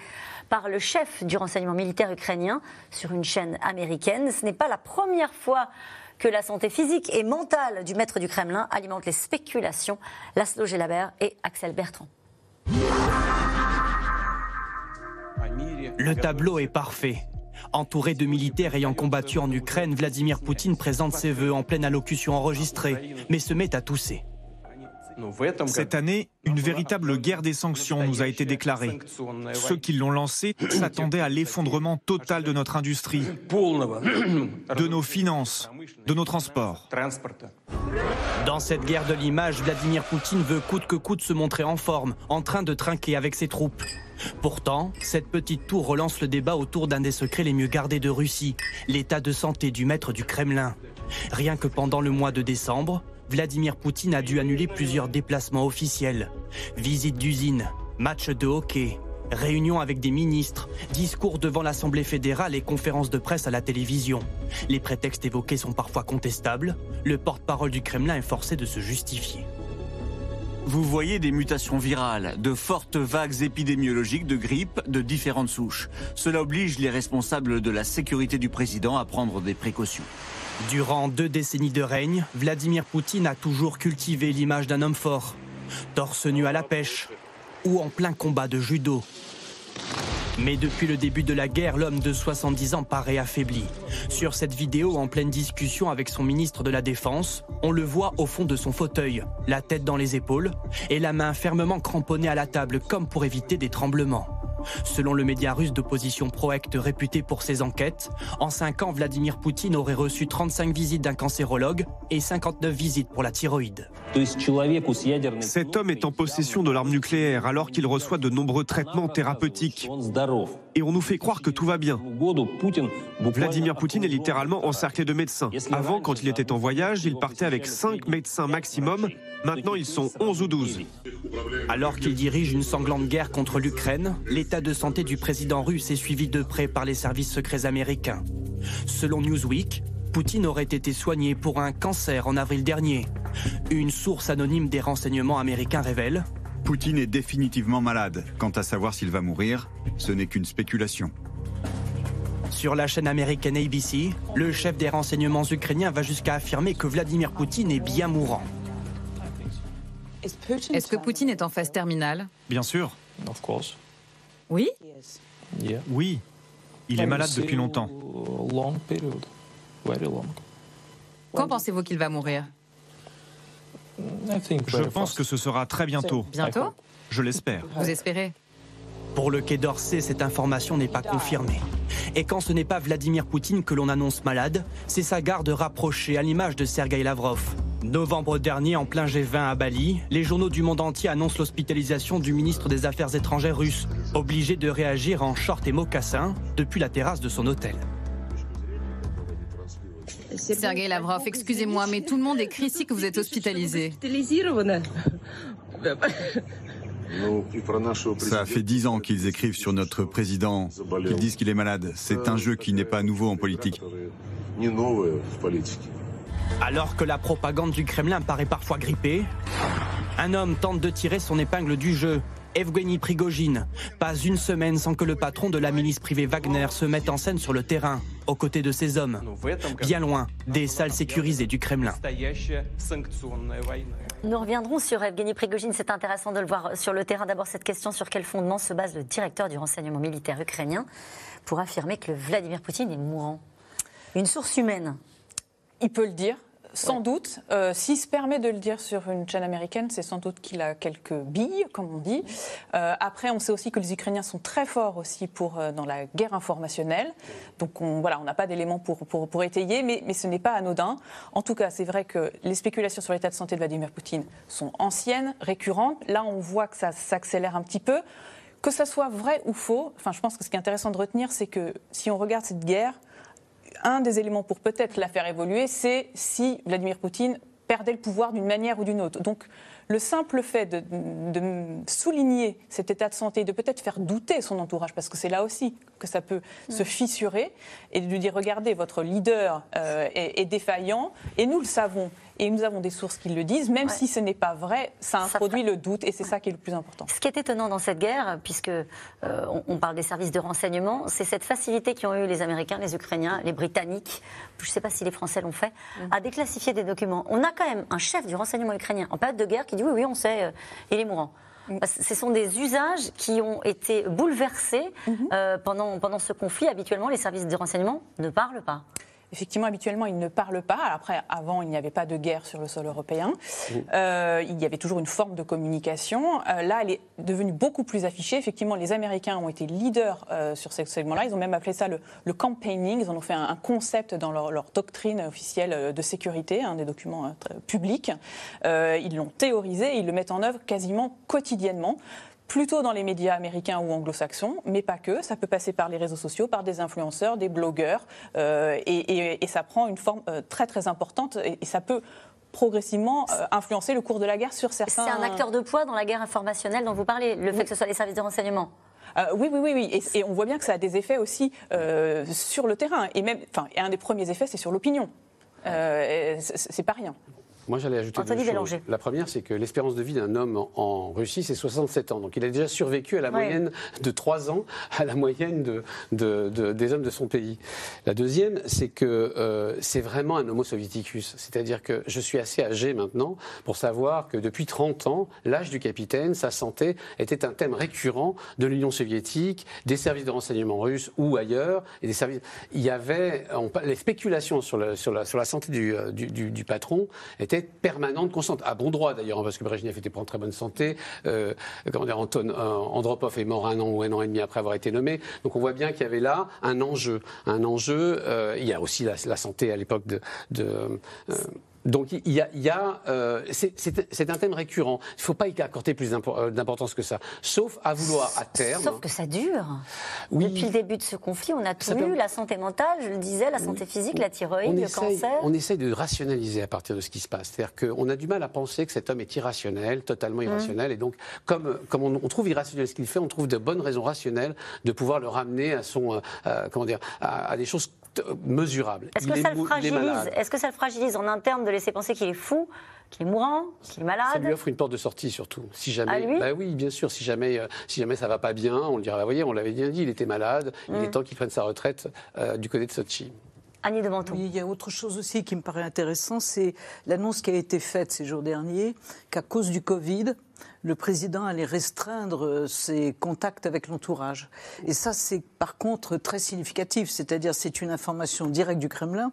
par le chef du renseignement militaire ukrainien sur une chaîne américaine. Ce n'est pas la première fois que la santé physique et mentale du maître du Kremlin alimente les spéculations. Laszlo Gelabert et Axel Bertrand. Le tableau est parfait. Entouré de militaires ayant combattu en Ukraine, Vladimir Poutine présente ses vœux en pleine allocution enregistrée, mais se met à tousser. Cette année, une véritable guerre des sanctions nous a été déclarée. Ceux qui l'ont lancée s'attendaient à l'effondrement total de notre industrie, de nos finances, de nos transports. Dans cette guerre de l'image, Vladimir Poutine veut coûte que coûte se montrer en forme, en train de trinquer avec ses troupes. Pourtant, cette petite tour relance le débat autour d'un des secrets les mieux gardés de Russie, l'état de santé du maître du Kremlin. Rien que pendant le mois de décembre, Vladimir Poutine a dû annuler plusieurs déplacements officiels. Visites d'usine, matchs de hockey, réunions avec des ministres, discours devant l'Assemblée fédérale et conférences de presse à la télévision. Les prétextes évoqués sont parfois contestables. Le porte-parole du Kremlin est forcé de se justifier. Vous voyez des mutations virales, de fortes vagues épidémiologiques de grippe de différentes souches. Cela oblige les responsables de la sécurité du président à prendre des précautions. Durant deux décennies de règne, Vladimir Poutine a toujours cultivé l'image d'un homme fort, torse nu à la pêche ou en plein combat de judo. Mais depuis le début de la guerre, l'homme de 70 ans paraît affaibli. Sur cette vidéo, en pleine discussion avec son ministre de la Défense, on le voit au fond de son fauteuil, la tête dans les épaules et la main fermement cramponnée à la table comme pour éviter des tremblements. Selon le média russe d'opposition Proect réputé pour ses enquêtes, en 5 ans, Vladimir Poutine aurait reçu 35 visites d'un cancérologue et 59 visites pour la thyroïde. Cet homme est en possession de l'arme nucléaire alors qu'il reçoit de nombreux traitements thérapeutiques. Et on nous fait croire que tout va bien. Vladimir Poutine est littéralement encerclé de médecins. Avant, quand il était en voyage, il partait avec 5 médecins maximum. Maintenant, ils sont 11 ou 12. Alors qu'il dirige une sanglante guerre contre l'Ukraine, l'état de santé du président russe est suivi de près par les services secrets américains. Selon Newsweek, Poutine aurait été soigné pour un cancer en avril dernier. Une source anonyme des renseignements américains révèle Poutine est définitivement malade. Quant à savoir s'il va mourir, ce n'est qu'une spéculation. Sur la chaîne américaine ABC, le chef des renseignements ukrainiens va jusqu'à affirmer que Vladimir Poutine est bien mourant. Est-ce que Poutine est en phase terminale? Bien sûr. Oui Oui. Il est malade depuis longtemps. Quand pensez-vous qu'il va mourir? Je pense que ce sera très bientôt. Bientôt? Je l'espère. Vous espérez? Pour le Quai d'Orsay, cette information n'est pas confirmée. Et quand ce n'est pas Vladimir Poutine que l'on annonce malade, c'est sa garde rapprochée à l'image de Sergei Lavrov. Novembre dernier, en plein G20 à Bali, les journaux du monde entier annoncent l'hospitalisation du ministre des Affaires étrangères russe, obligé de réagir en short et mocassin depuis la terrasse de son hôtel. Sergei Lavrov, excusez-moi, mais tout le monde écrit ici que vous êtes hospitalisé. Ça fait dix ans qu'ils écrivent sur notre président, qu'ils disent qu'il est malade. C'est un jeu qui n'est pas nouveau en politique. Alors que la propagande du Kremlin paraît parfois grippée, un homme tente de tirer son épingle du jeu. Evgeny Prigogine. Pas une semaine sans que le patron de la milice privée Wagner se mette en scène sur le terrain, aux côtés de ses hommes, bien loin des salles sécurisées du Kremlin. Nous reviendrons sur Evgeny Prigogine. C'est intéressant de le voir sur le terrain. D'abord, cette question sur quel fondement se base le directeur du renseignement militaire ukrainien pour affirmer que Vladimir Poutine est mourant Une source humaine. Il peut le dire. Sans doute. Euh, S'il se permet de le dire sur une chaîne américaine, c'est sans doute qu'il a quelques billes, comme on dit. Euh, après, on sait aussi que les Ukrainiens sont très forts aussi pour, euh, dans la guerre informationnelle. Donc on voilà, on n'a pas d'éléments pour, pour, pour, étayer, mais, mais ce n'est pas anodin. En tout cas, c'est vrai que les spéculations sur l'état de santé de Vladimir Poutine sont anciennes, récurrentes. Là, on voit que ça s'accélère un petit peu. Que ça soit vrai ou faux, enfin, je pense que ce qui est intéressant de retenir, c'est que si on regarde cette guerre, un des éléments pour peut-être la faire évoluer, c'est si Vladimir Poutine perdait le pouvoir d'une manière ou d'une autre. Donc, le simple fait de, souligner cet état de santé, de peut-être faire douter son entourage, parce que c'est là aussi que ça peut mmh. se fissurer, et de lui dire regardez, votre leader euh, est, est, défaillant, et nous le savons. Et nous avons des sources qui le disent, même ouais. si ce n'est pas vrai, ça introduit ça le doute, et c'est ouais. ça qui est le plus important. Ce qui est étonnant dans cette guerre, puisque euh, on, on, parle des services de renseignement, c'est cette facilité qu'ont eu les Américains, les Ukrainiens, les Britanniques, je ne sais pas si les Français l'ont fait, mmh. à déclassifier des documents. On a quand même un chef du renseignement ukrainien en période de guerre qui dit oui, oui, on sait, euh, il est mourant. Ce sont des usages qui ont été bouleversés mmh. euh, pendant, pendant ce conflit. Habituellement, les services de renseignement ne parlent pas. Effectivement, habituellement, ils ne parlent pas. Après, avant, il n'y avait pas de guerre sur le sol européen. Euh, il y avait toujours une forme de communication. Euh, là, elle est devenue beaucoup plus affichée. Effectivement, les Américains ont été leaders euh, sur ce segment-là. Ils ont même appelé ça le, le campaigning. Ils en ont fait un, un concept dans leur, leur, doctrine officielle de sécurité, un des documents publics. Ils l'ont théorisé et ils le mettent en œuvre quasiment quotidiennement plutôt dans les médias américains ou anglo-saxons, mais pas que. Ça peut passer par les réseaux sociaux, par des influenceurs, des blogueurs, euh, et, et, et, ça prend une forme euh, très très importante, et, et ça peut progressivement euh, influencer le cours de la guerre sur certains. C'est un acteur de poids dans la guerre informationnelle dont vous parlez, le fait oui. que ce soit les services de renseignement. Euh, oui, oui, oui, oui. Et, et, on voit bien que ça a des effets aussi euh, sur le terrain. Et même, enfin, un des premiers effets, c'est sur l'opinion. Euh, c'est pas rien. Moi, j'allais ajouter Anthony deux choses. La première, c'est que l'espérance de vie d'un homme en, en Russie, c'est 67 ans. Donc, il a déjà survécu à la ouais. moyenne de 3 ans à la moyenne de, de, de, des hommes de son pays. La deuxième, c'est que euh, c'est vraiment un homo sovieticus. C'est-à-dire que je suis assez âgé maintenant pour savoir que depuis 30 ans, l'âge du capitaine, sa santé, était un thème récurrent de l'Union soviétique, des services de renseignement russes ou ailleurs. Et des services... Il y avait... On, les spéculations sur, le, sur, la, sur la santé du, du, du, du patron étaient permanente, constante. À bon droit d'ailleurs, hein, parce que Brejnev était en très bonne santé. Euh, comment dire, Anton, euh, Andropov est mort un an ou un an et demi après avoir été nommé. Donc on voit bien qu'il y avait là un enjeu. Un enjeu. euh, il y a aussi la, la santé à l'époque de. de euh, donc il y a, il y a, euh, c'est- un thème récurrent. Il ne faut pas y accorder plus euh, d'importance que ça, sauf à vouloir à terme. Sauf que ça dure. Oui. Depuis le début de ce conflit, on a tout eu, peut- la santé mentale, je le disais, la santé physique, la thyroïde, on le essaye, cancer. on essaye de rationaliser à partir de ce qui se passe. C'est-à-dire qu'on a du mal à penser que cet homme est irrationnel, totalement Mmh. irrationnel. Et donc, comme, comme on, on trouve irrationnel ce qu'il fait, on trouve de bonnes raisons rationnelles de pouvoir le ramener à, son, euh, euh, comment dire, à, à des choses mesurables. Est-ce que, est ça le est fragilise? malade. Est-ce que ça le fragilise en interne de laisser penser qu'il est fou, qu'il est mourant, qu'il est malade? Ça lui offre une porte de sortie surtout. Si jamais, Ah, lui? Bah oui, bien sûr. Si jamais, euh, si jamais ça va pas bien, on le dira. Bah, voyez, on l'avait bien dit, il était malade. Il Mm. est temps qu'il prenne sa retraite euh, du côté de Sochi. Annie de Menton. Oui, il y a autre chose aussi qui me paraît intéressant, c'est l'annonce qui a été faite ces jours derniers qu'à cause du Covid, le président allait restreindre euh, ses contacts avec l'entourage. Et ça, c'est par contre très significatif, c'est-à-dire c'est une information directe du Kremlin,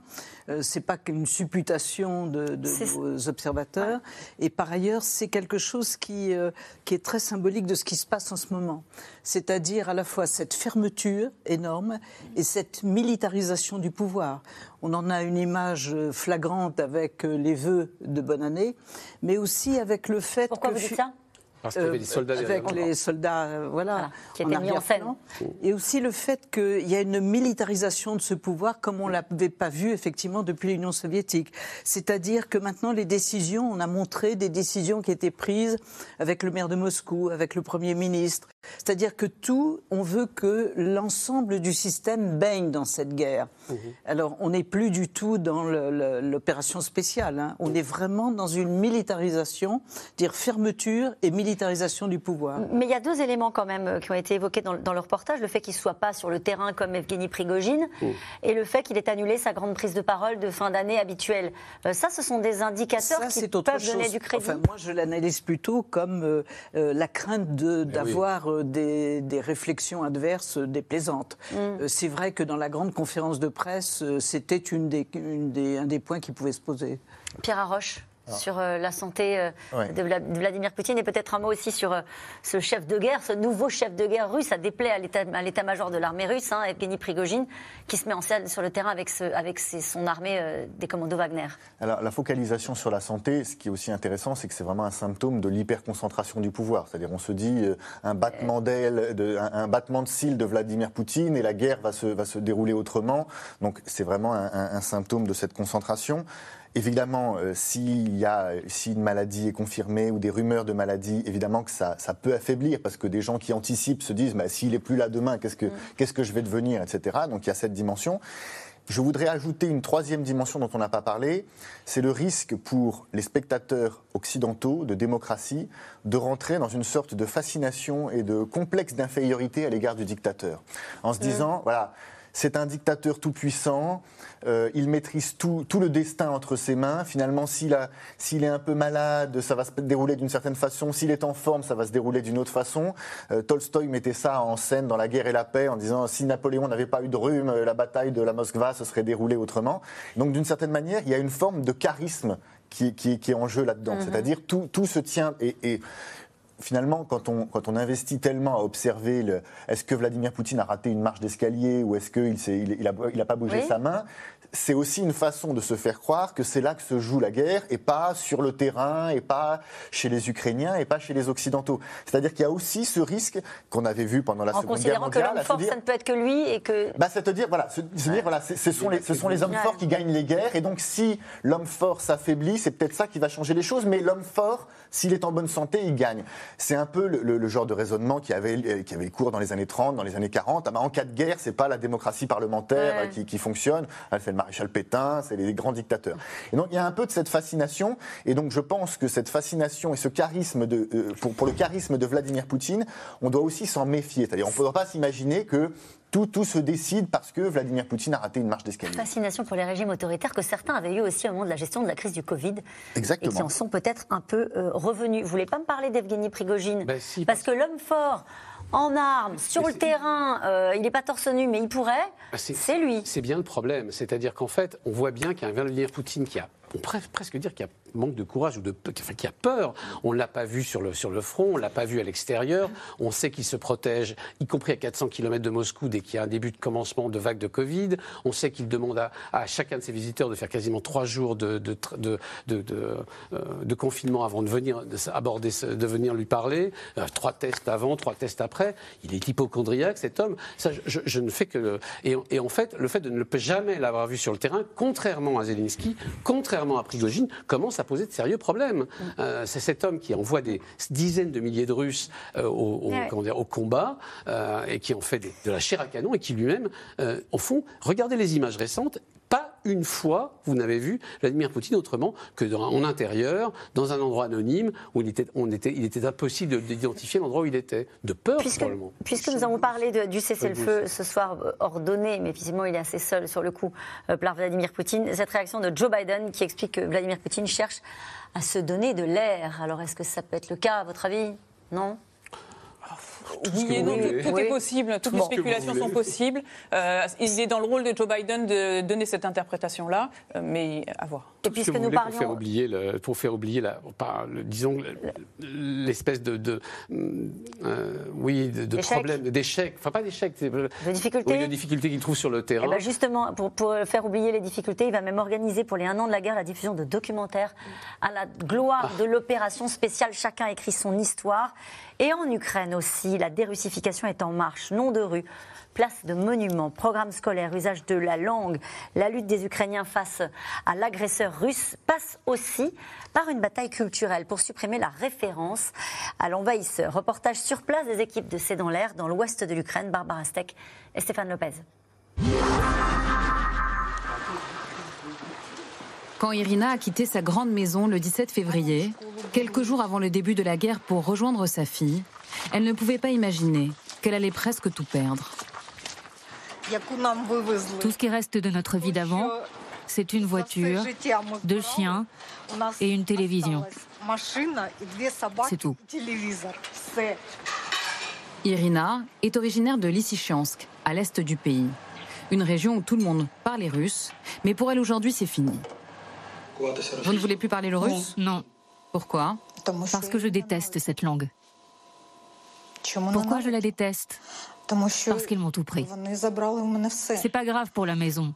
euh, c'est pas qu'une supputation de, de nos observateurs. Et par ailleurs, c'est quelque chose qui, euh, qui est très symbolique de ce qui se passe en ce moment. C'est-à-dire à la fois cette fermeture énorme et cette militarisation du pouvoir. On en a une image euh, flagrante avec les vœux de bonne année, mais aussi avec le fait Pourquoi que vous dites fi- ça? Parce qu'il y avait euh, des soldats avec les soldats, voilà, Voilà, qui étaient mis en arrière-plan. Et aussi le fait qu'il y a une militarisation de ce pouvoir comme on l'avait pas vu effectivement depuis l'Union soviétique. C'est-à-dire que maintenant les décisions, on a montré des décisions qui étaient prises avec le maire de Moscou, avec le Premier ministre. C'est-à-dire que tout, on veut que l'ensemble du système baigne dans cette guerre. Alors on n'est plus du tout dans l'opération spéciale. hein. On est vraiment dans une militarisation, dire fermeture et militarisation du pouvoir. Mais il y a deux éléments quand même euh, qui ont été évoqués dans, dans le reportage. Le fait qu'il ne soit pas sur le terrain comme Evgeny Prigogine et le fait qu'il ait annulé sa grande prise de parole de fin d'année habituelle. Euh, ça, ce sont des indicateurs Ça, qui peuvent autre donner chose. du crédit. Enfin, moi, je l'analyse plutôt comme euh, euh, la crainte de- d'avoir euh, des, des réflexions adverses euh, déplaisantes. Mm. Euh, c'est vrai que dans la grande conférence de presse, euh, c'était une des, une des- un des points qui pouvaient se poser. Pierre Arroche, sur euh, la santé euh, Ouais. de, Vla- de Vladimir Poutine et peut-être un mot aussi sur euh, ce chef de guerre, ce nouveau chef de guerre russe. Ça déplaît à l'état- à l'état-major de l'armée russe, hein, Evgeny Prigogine, qui se met en scène sur le terrain avec, ce- avec ses- son armée euh, des commandos Wagner. Alors, la focalisation sur la santé, ce qui est aussi intéressant, c'est que c'est vraiment un symptôme de l'hyperconcentration du pouvoir. C'est-à-dire, on se dit, euh, un battement d'aile, de- un, un battement de cils de Vladimir Poutine et la guerre va se, va se dérouler autrement. Donc, c'est vraiment un, un- un symptôme de cette concentration. Évidemment, euh, s'il y a, si une maladie est confirmée ou des rumeurs de maladie, évidemment que ça, ça peut affaiblir parce que des gens qui anticipent se disent, bah, s'il est plus là demain, qu'est-ce que, qu'est-ce que je vais devenir, etc. Donc il y a cette dimension. Je voudrais ajouter une troisième dimension dont on n'a pas parlé, c'est le risque pour les spectateurs occidentaux de démocratie de rentrer dans une sorte de fascination et de complexe d'infériorité à l'égard du dictateur, en se disant, voilà, c'est un dictateur tout-puissant, euh, il maîtrise tout, tout le destin entre ses mains. Finalement, s'il a- s'il est un peu malade, ça va se dérouler d'une certaine façon. S'il est en forme, ça va se dérouler d'une autre façon. Euh, Tolstoï mettait ça en scène dans La guerre et la paix en disant si Napoléon n'avait pas eu de rhume, la bataille de la Moskva se serait déroulée autrement. Donc, d'une certaine manière, il y a une forme de charisme qui, qui- qui est en jeu là-dedans. C'est-à-dire tout, tout se tient et, et finalement, quand on, quand on investit tellement à observer est-ce que Vladimir Poutine a raté une marche d'escalier ou est-ce qu'il s'est- il, il a, il a pas bougé Oui. sa main, c'est aussi une façon de se faire croire que c'est là que se joue la guerre et pas sur le terrain et pas chez les Ukrainiens et pas chez les Occidentaux. C'est-à-dire qu'il y a aussi ce risque qu'on avait vu pendant la En Seconde Guerre considérant que mondiale. l'homme fort, dire- ça ne peut être que lui et que. bah, c'est-à-dire, voilà, se, se dire, voilà, c'est- ce sont les, ce sont les hommes Ouais. forts qui gagnent les guerres, et donc si l'homme fort s'affaiblit, c'est peut-être ça qui va changer les choses, mais l'homme fort, s'il est en bonne santé, il gagne. C'est un peu le, le- le genre de raisonnement qui avait, euh, qui avait cours dans les années 30, dans les années 40. Ah bah, en cas de guerre, c'est pas la démocratie parlementaire Ouais. euh, qui, qui fonctionne, Ah, c'est le maréchal Pétain, c'est les grands dictateurs. Et donc il y a un peu de cette fascination, et donc je pense que cette fascination et ce charisme de, euh, pour, pour le charisme de Vladimir Poutine, on doit aussi s'en méfier. C'est-à-dire on ne peut pas s'imaginer que tout, tout se décide parce que Vladimir Poutine a raté une marche d'escalier. Fascination pour les régimes autoritaires que certains avaient eu aussi au moment de la gestion de la crise du Covid et Exactement. qui en sont peut-être un peu euh, revenus. Vous voulez pas me parler d'Evgeny Prigogine Ben si, Parce que l'homme fort, en armes, sur Mais le terrain, euh, il n'est pas torse nu, mais il pourrait, Ah, c'est lui. C'est bien le problème. C'est-à-dire qu'en fait, on voit bien qu'il y a un Vladimir Poutine qui a, on pourrait presque dire qu'il a manque de courage ou de, enfin, qui a peur. On ne l'a pas vu sur le, sur le front, on ne l'a pas vu à l'extérieur. On sait qu'il se protège, y compris à 400 km de Moscou, dès qu'il y a un début de commencement de vague de Covid. On sait qu'il demande à, à, chacun de ses visiteurs de faire quasiment trois jours de, de, de, de, de confinement avant de venir de venir lui parler. trois tests avant, trois tests après. Il est hypochondriaque, cet homme. Ça, je, ne fais que. Et, et, en fait, le fait de ne jamais l'avoir vu sur le terrain, contrairement à Zelensky, contrairement à Prigogine, commence à poser de sérieux problèmes. Euh, c'est cet homme qui envoie des dizaines de milliers de Russes euh, au, au, ouais. dire, au, combat euh, et qui en fait des, de la chair à canon et qui lui-même, au fond, regardez les images récentes, pas une fois, vous n'avez vu Vladimir Poutine autrement que dans, en intérieur, dans un endroit anonyme où il était, on était, il était impossible d'identifier l'endroit où il était, de peur puisque, probablement. Puisque nous avons parlé de, du cessez-le-feu ce soir euh, ordonné, mais visiblement il est assez seul sur le coup euh, par Vladimir Poutine, cette réaction de Joe Biden qui explique que Vladimir Poutine cherche à se donner de l'air. Alors est-ce que ça peut être le cas à votre avis? Non? Oui et non, tout, tout oui. est possible, toutes les spéculations sont possibles. Euh, il est dans le rôle de Joe Biden de donner cette interprétation-là, euh, mais à voir. Et puisque nous parlions... Pour faire oublier, le, pour faire oublier la, le, disons, l'espèce de, de euh, oui, de, de problème, d'échec, enfin pas d'échec, de difficultés, oui, de difficultés qu'il trouve sur le terrain. Et ben justement, pour, pour, faire oublier les difficultés, il va même organiser pour les un an de la guerre la diffusion de documentaires à la gloire ah. de l'opération spéciale. Chacun écrit son histoire. Et en Ukraine aussi, la dérussification est en marche. Nom de rue, place de monuments, programme scolaire, usage de la langue. La lutte des Ukrainiens face à l'agresseur russe passe aussi par une bataille culturelle pour supprimer la référence à l'envahisseur. Reportage sur place des équipes de C'est dans l'air dans l'ouest de l'Ukraine, Barbara Steck et Stéphane Lopez. Quand Irina a quitté sa grande maison le 17 février, quelques jours avant le début de la guerre pour rejoindre sa fille, elle ne pouvait pas imaginer qu'elle allait presque tout perdre. Tout ce qui reste de notre vie d'avant, c'est une voiture, deux chiens et une télévision. C'est tout. Irina est originaire de Lysychansk, à l'est du pays. Une région où tout le monde parlait russe, mais pour elle aujourd'hui c'est fini. Vous ne voulez plus parler le russe Non. Pourquoi Parce que je déteste cette langue. Pourquoi je la déteste Parce qu'ils m'ont tout pris. C'est pas grave pour la maison.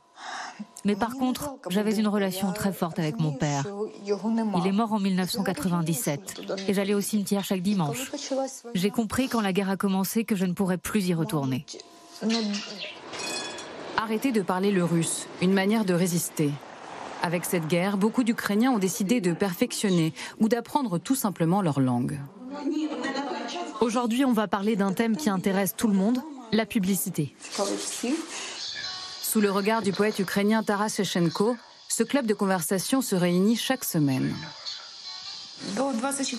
Mais par contre, j'avais une relation très forte avec mon père. Il est mort en 1997 et j'allais au cimetière chaque dimanche. J'ai compris quand la guerre a commencé que je ne pourrais plus y retourner. Arrêtez de parler le russe, une manière de résister. Avec cette guerre, beaucoup d'Ukrainiens ont décidé de perfectionner ou d'apprendre tout simplement leur langue. Aujourd'hui, on va parler d'un thème qui intéresse tout le monde, la publicité. Sous le regard du poète ukrainien Taras Shevchenko, ce club de conversation se réunit chaque semaine.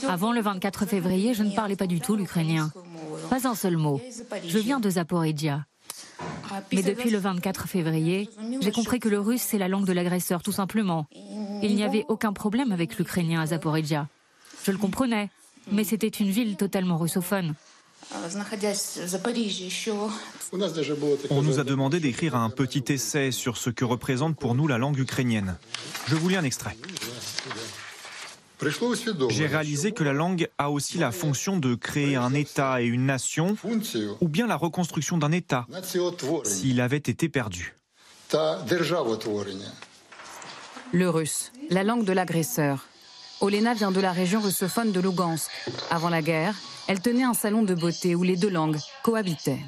Avant le 24 février, je ne parlais pas du tout l'ukrainien. Pas un seul mot. Je viens de Zaporizhia. Mais depuis le 24 février, j'ai compris que le russe, c'est la langue de l'agresseur, tout simplement. Il n'y avait aucun problème avec l'ukrainien à Zaporizhia. Je le comprenais, mais c'était une ville totalement russophone. On nous a demandé d'écrire un petit essai sur ce que représente pour nous la langue ukrainienne. Je vous lis un extrait. J'ai réalisé que la langue a aussi la fonction de créer un État et une nation, ou bien la reconstruction d'un État, s'il avait été perdu. Le russe, la langue de l'agresseur. Olena vient de la région russophone de Lugansk. Avant la guerre, elle tenait un salon de beauté où les deux langues cohabitaient.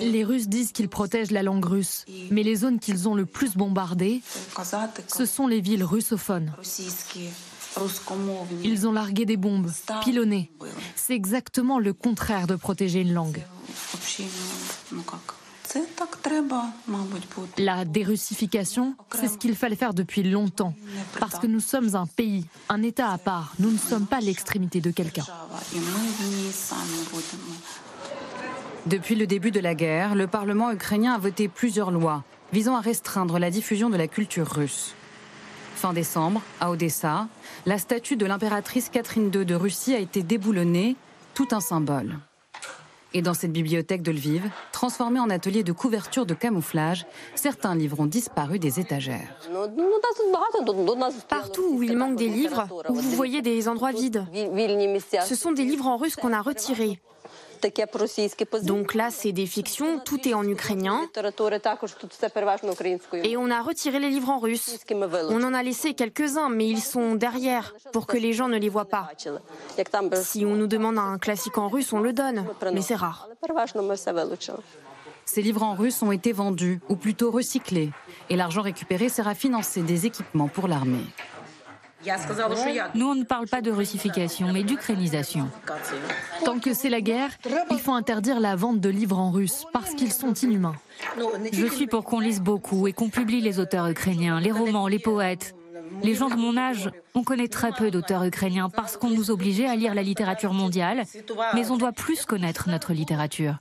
Les Russes disent qu'ils protègent la langue russe, mais les zones qu'ils ont le plus bombardées, ce sont les villes russophones. Ils ont largué des bombes, pilonné. C'est exactement le contraire de protéger une langue. La dérussification, c'est ce qu'il fallait faire depuis longtemps, parce que nous sommes un pays, un État à part. Nous ne sommes pas l'extrémité de quelqu'un. Depuis le début de la guerre, le Parlement ukrainien a voté plusieurs lois visant à restreindre la diffusion de la culture russe. Fin décembre, à Odessa, la statue de l'impératrice Catherine II de Russie a été déboulonnée, tout un symbole. Et dans cette bibliothèque de Lviv, transformée en atelier de couverture de camouflage, certains livres ont disparu des étagères. Partout où il manque des livres, vous voyez des endroits vides, ce sont des livres en russe qu'on a retirés. Donc là, c'est des fictions, tout est en ukrainien. Et on a retiré les livres en russe. On en a laissé quelques-uns, mais ils sont derrière pour que les gens ne les voient pas. Si on nous demande un classique en russe, on le donne, mais c'est rare. Ces livres en russe ont été vendus, ou plutôt recyclés, et l'argent récupéré sert à financer des équipements pour l'armée. Nous, on ne parle pas de russification, mais d'ukrainisation. Tant que c'est la guerre, il faut interdire la vente de livres en russe parce qu'ils sont inhumains. Je suis pour qu'on lise beaucoup et qu'on publie les auteurs ukrainiens, les romans, les poètes. Les gens de mon âge, on connaît très peu d'auteurs ukrainiens parce qu'on nous obligeait à lire la littérature mondiale, mais on doit plus connaître notre littérature.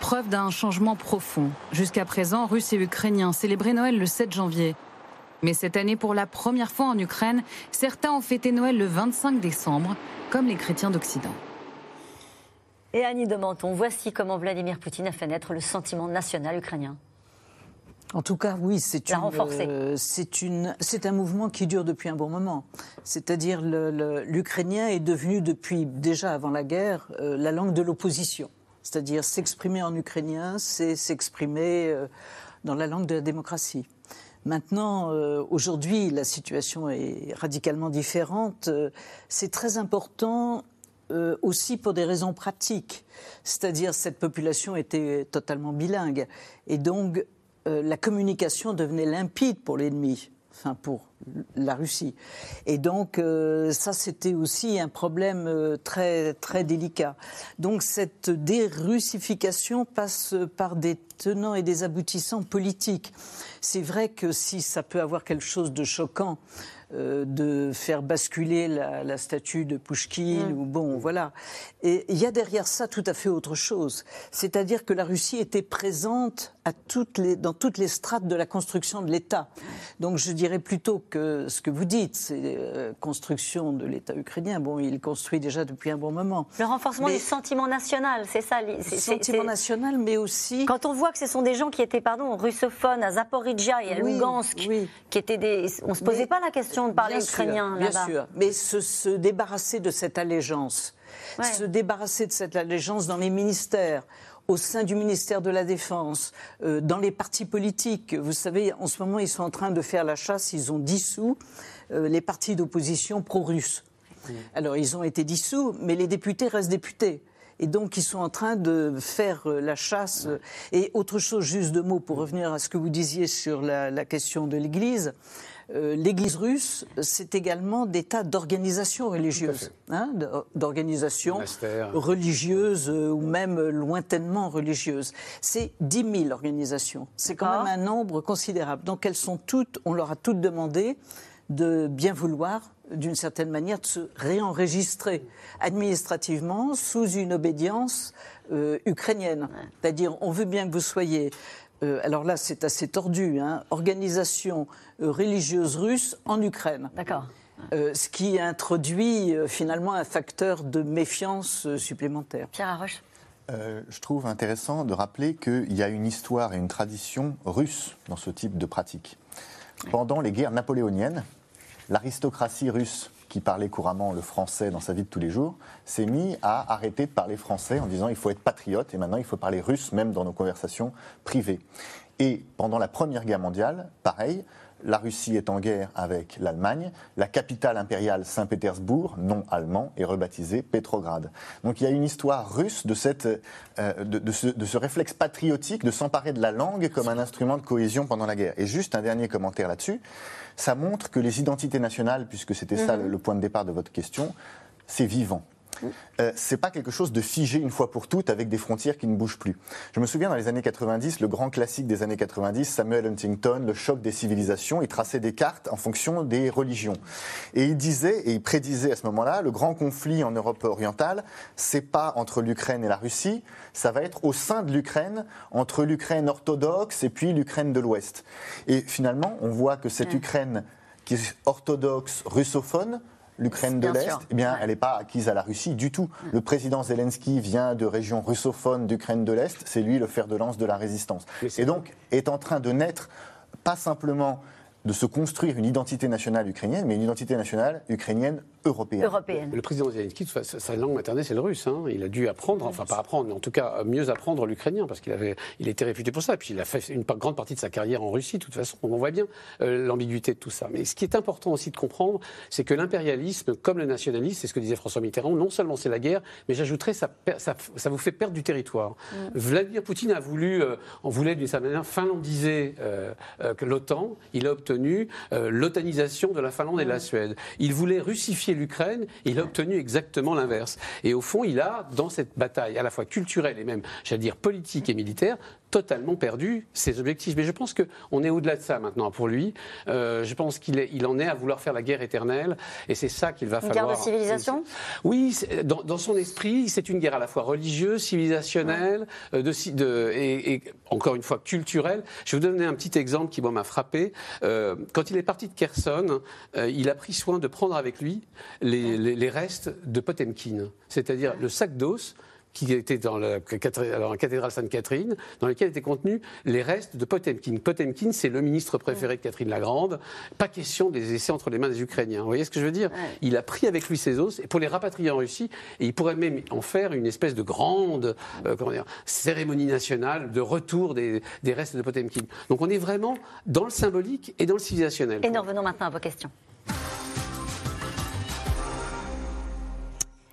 Preuve d'un changement profond. Jusqu'à présent, Russes et Ukrainiens célébraient Noël le 7 janvier. Mais cette année, pour la première fois en Ukraine, certains ont fêté Noël le 25 décembre, comme les chrétiens d'Occident. Et Annie de Menton, voici comment Vladimir Poutine a fait naître le sentiment national ukrainien. En tout cas, oui, c'est La une, renforcer. euh, c'est une, c'est un mouvement qui dure depuis un bon moment. C'est-à-dire, le- le- l'ukrainien est devenu depuis déjà avant la guerre euh, la langue de l'opposition. C'est-à-dire, s'exprimer en ukrainien, c'est s'exprimer euh, dans la langue de la démocratie. Maintenant, euh, aujourd'hui, la situation est radicalement différente. Euh, c'est très important euh, aussi pour des raisons pratiques. C'est-à-dire, cette population était totalement bilingue. Et donc, la communication devenait limpide pour l'ennemi, enfin pour la Russie. Et donc, euh, ça, c'était aussi un problème euh, très, très délicat. Donc, cette dérussification passe par des tenants et des aboutissants politiques. C'est vrai que si ça peut avoir quelque chose de choquant, euh, de faire basculer la, la statue de Pouchkine, ou bon, voilà. Et il y a derrière ça tout à fait autre chose. C'est-à-dire que la Russie était présente à toutes les, dans toutes les strates de la construction de l'État. Donc je dirais plutôt que ce que vous dites, c'est euh, construction de l'État ukrainien. Bon, il construit déjà depuis un bon moment. Le renforcement Mais- du sentiment national, c'est ça. c'est- Sentiment c'est- national, mais aussi. Quand on voit que ce sont des gens qui étaient, pardon, russophones à Zaporizhia et à Oui, Lugansk, oui. qui étaient des, on se posait Mais- pas la question de parler Bien sûr, ukrainien Bien là-bas. sûr, mais se, se débarrasser de cette allégeance, Ouais. se débarrasser de cette allégeance dans les ministères, au sein du ministère de la Défense, euh, dans les partis politiques. Vous savez, en ce moment, ils sont en train de faire la chasse, ils ont dissous euh, les partis d'opposition pro-russes. Alors, ils ont été dissous, mais les députés restent députés. Et donc, ils sont en train de faire euh, la chasse. Et autre chose, juste deux mots pour revenir à ce que vous disiez sur la, la question de l'Église. Euh, L'Église russe, c'est également des tas d'organisations religieuses, hein, d'organisations religieuses euh, ou même lointainement religieuses. C'est 10 000 organisations. C'est quand même un nombre considérable. Donc elles sont toutes, on leur a toutes demandé de bien vouloir, d'une certaine manière, de se réenregistrer administrativement sous une obédience euh, ukrainienne. C'est-à-dire, on veut bien que vous soyez, euh, alors là c'est assez tordu, hein, organisation euh, religieuse russe en Ukraine. D'accord. Euh, ce qui introduit euh, finalement un facteur de méfiance euh, supplémentaire. Pierre Arroche. Euh, je trouve intéressant de rappeler qu'il y a une histoire et une tradition russe dans ce type de pratique. Pendant les guerres napoléoniennes, l'aristocratie russe qui parlait couramment le français dans sa vie de tous les jours s'est mis à arrêter de parler français en disant il faut être patriote et maintenant il faut parler russe même dans nos conversations privées. Et pendant la Première Guerre mondiale, pareil, la Russie est en guerre avec l'Allemagne. La capitale impériale Saint-Pétersbourg, non allemand, est rebaptisée Pétrograd. Donc il y a une histoire russe de, cette, euh, de, ce réflexe patriotique de s'emparer de la langue comme un instrument de cohésion pendant la guerre. Et juste un dernier commentaire là-dessus. Ça montre que les identités nationales, puisque c'était ça le, le point de départ de votre question, c'est vivant. Euh, c'est pas quelque chose de figé une fois pour toutes avec des frontières qui ne bougent plus. Je me souviens dans les années 90, le grand classique des années 90, Samuel Huntington, le choc des civilisations, il traçait des cartes en fonction des religions. Et il disait, et il prédisait à ce moment-là, le grand conflit en Europe orientale, c'est pas entre l'Ukraine et la Russie, ça va être au sein de l'Ukraine, entre l'Ukraine orthodoxe et puis l'Ukraine de l'Ouest. Et finalement, on voit que cette Ukraine qui est orthodoxe, russophone, l'Ukraine de l'Est, eh bien, elle n'est pas acquise à la Russie du tout. Mm. Le président Zelensky vient de régions russophones d'Ukraine de l'Est, c'est lui le fer de lance de la résistance. Et donc, est en train de naître pas simplement de se construire une identité nationale ukrainienne, mais une identité nationale ukrainienne européenne. Le président Zelensky, sa langue maternelle, c'est le russe. Hein. Il a dû apprendre, enfin pas apprendre, mais en tout cas mieux apprendre l'ukrainien, parce qu'il avait, il était réputé pour ça. Et puis il a fait une grande partie de sa carrière en Russie, de toute façon. on voit bien euh, l'ambiguïté de tout ça. Mais ce qui est important aussi de comprendre, c'est que l'impérialisme, comme le nationalisme, c'est ce que disait François Mitterrand, non seulement c'est la guerre, mais j'ajouterais, ça, ça, ça, vous fait perdre du territoire. Mm. Vladimir Poutine a voulu, euh, on voulait d'une certaine manière finlandiser euh, l'OTAN. Il a obtenu l'otanisation de la Finlande et de la mm. Suède. Il voulait russifier l'Ukraine, il a obtenu exactement l'inverse. Et au fond, il a, dans cette bataille à la fois culturelle et même, j'allais dire, politique et militaire, totalement perdu ses objectifs. Mais je pense qu'on est au-delà de ça maintenant pour lui. Euh, je pense qu'il il en est à vouloir faire la guerre éternelle et c'est ça qu'il va falloir. Une guerre de civilisation Oui, dans, son esprit, c'est une guerre à la fois religieuse, civilisationnelle euh, de, de, et, encore une fois culturelle. Je vais vous donner un petit exemple qui m'a frappé. Euh, quand il est parti de Kherson, il a pris soin de prendre avec lui les, les restes de Potemkin, c'est-à-dire le sac d'os qui était dans la, cathédrale Sainte-Catherine, dans lequel étaient contenus les restes de Potemkin. Potemkin, c'est le ministre préféré de Catherine la Grande. Pas question de les laisser entre les mains des Ukrainiens. Vous voyez ce que je veux dire? Il a pris avec lui ses os pour les rapatrier en Russie, et il pourrait même en faire une espèce de grande euh, cérémonie nationale de retour des, des restes de Potemkin. Donc on est vraiment dans le symbolique et dans le civilisationnel. Et nous revenons maintenant à vos questions.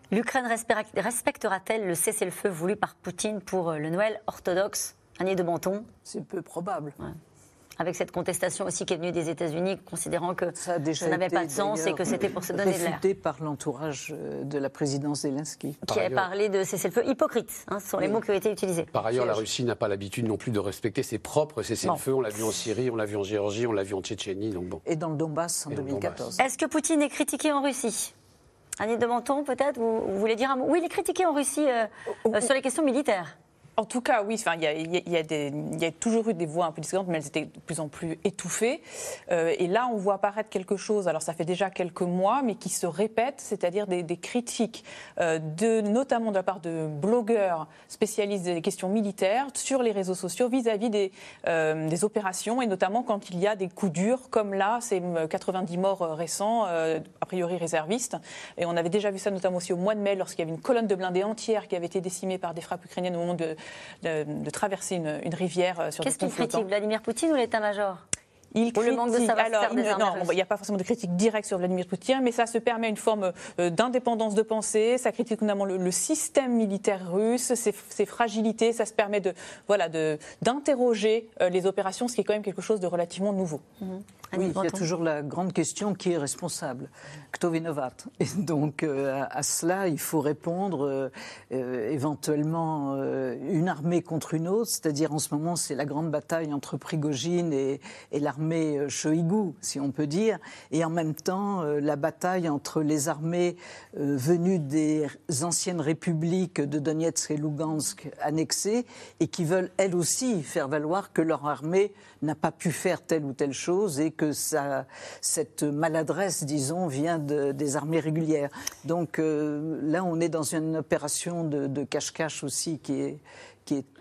L'Ukraine respectera-t-elle le cessez-le-feu voulu par Poutine pour euh, le Noël orthodoxe? Annie de Menton? C'est peu probable. Avec cette contestation aussi qui est venue des États-Unis, considérant que ça, n'avait pas de sens et que c'était pour se donner de l'air. par l'entourage euh, de la présidence Zelensky. Qui a parlé de cessez-le-feu hypocrite. Hein, ce sont les mots qui ont été utilisés. Par ailleurs, la Russie n'a pas l'habitude non plus de respecter ses propres cessez-le-feu. On l'a vu en Syrie, on l'a vu en Géorgie, on l'a vu en Tchétchénie. Donc bon. Et dans le Donbass en 2014. Est-ce que Poutine est critiqué en Russie? Annie de Menton, peut-être, vous, voulez dire un mot? Oui, il est critiqué en Russie euh, euh, sur les questions militaires. En tout cas, oui, il y, a, toujours eu des voix un peu discordantes, mais elles étaient de plus en plus étouffées. Euh, et là, on voit apparaître quelque chose, alors ça fait déjà quelques mois, mais qui se répète, c'est-à-dire des, critiques, euh, de, notamment de la part de blogueurs spécialistes des questions militaires sur les réseaux sociaux vis-à-vis des, euh, des, opérations, et notamment quand il y a des coups durs, comme là, ces 90 morts récents, a priori réservistes. Et on avait déjà vu ça notamment aussi au mois de mai, lorsqu'il y avait une colonne de blindés entière qui avait été décimée par des frappes ukrainiennes au moment de de, traverser une, rivière euh, sur Qu'est-ce qu'il critique, Vladimir Poutine ou l'état-major? Il critique, le manque de alors, non, il n'y a pas forcément de critique directe sur Vladimir Poutine, mais ça se permet une forme euh, d'indépendance de pensée. Ça critique notamment le, système militaire russe, ses, fragilités. Ça se permet de voilà d'interroger euh, les opérations, ce qui est quand même quelque chose de relativement nouveau. Mhm. Oui, il y a toujours la grande question qui est responsable Kto vinovat. Et donc euh, à, cela, il faut répondre euh, euh, éventuellement une armée contre une autre, c'est-à-dire en ce moment c'est la grande bataille entre Prigogine et, et l'armée Shoigu, si on peut dire, et en même temps la bataille entre les armées venues des anciennes républiques de Donetsk et Lugansk annexées et qui veulent elles aussi faire valoir que leur armée n'a pas pu faire telle ou telle chose et que ça, cette maladresse, disons, vient de, des armées régulières. Donc euh, là, on est dans une opération de cache-cache aussi qui est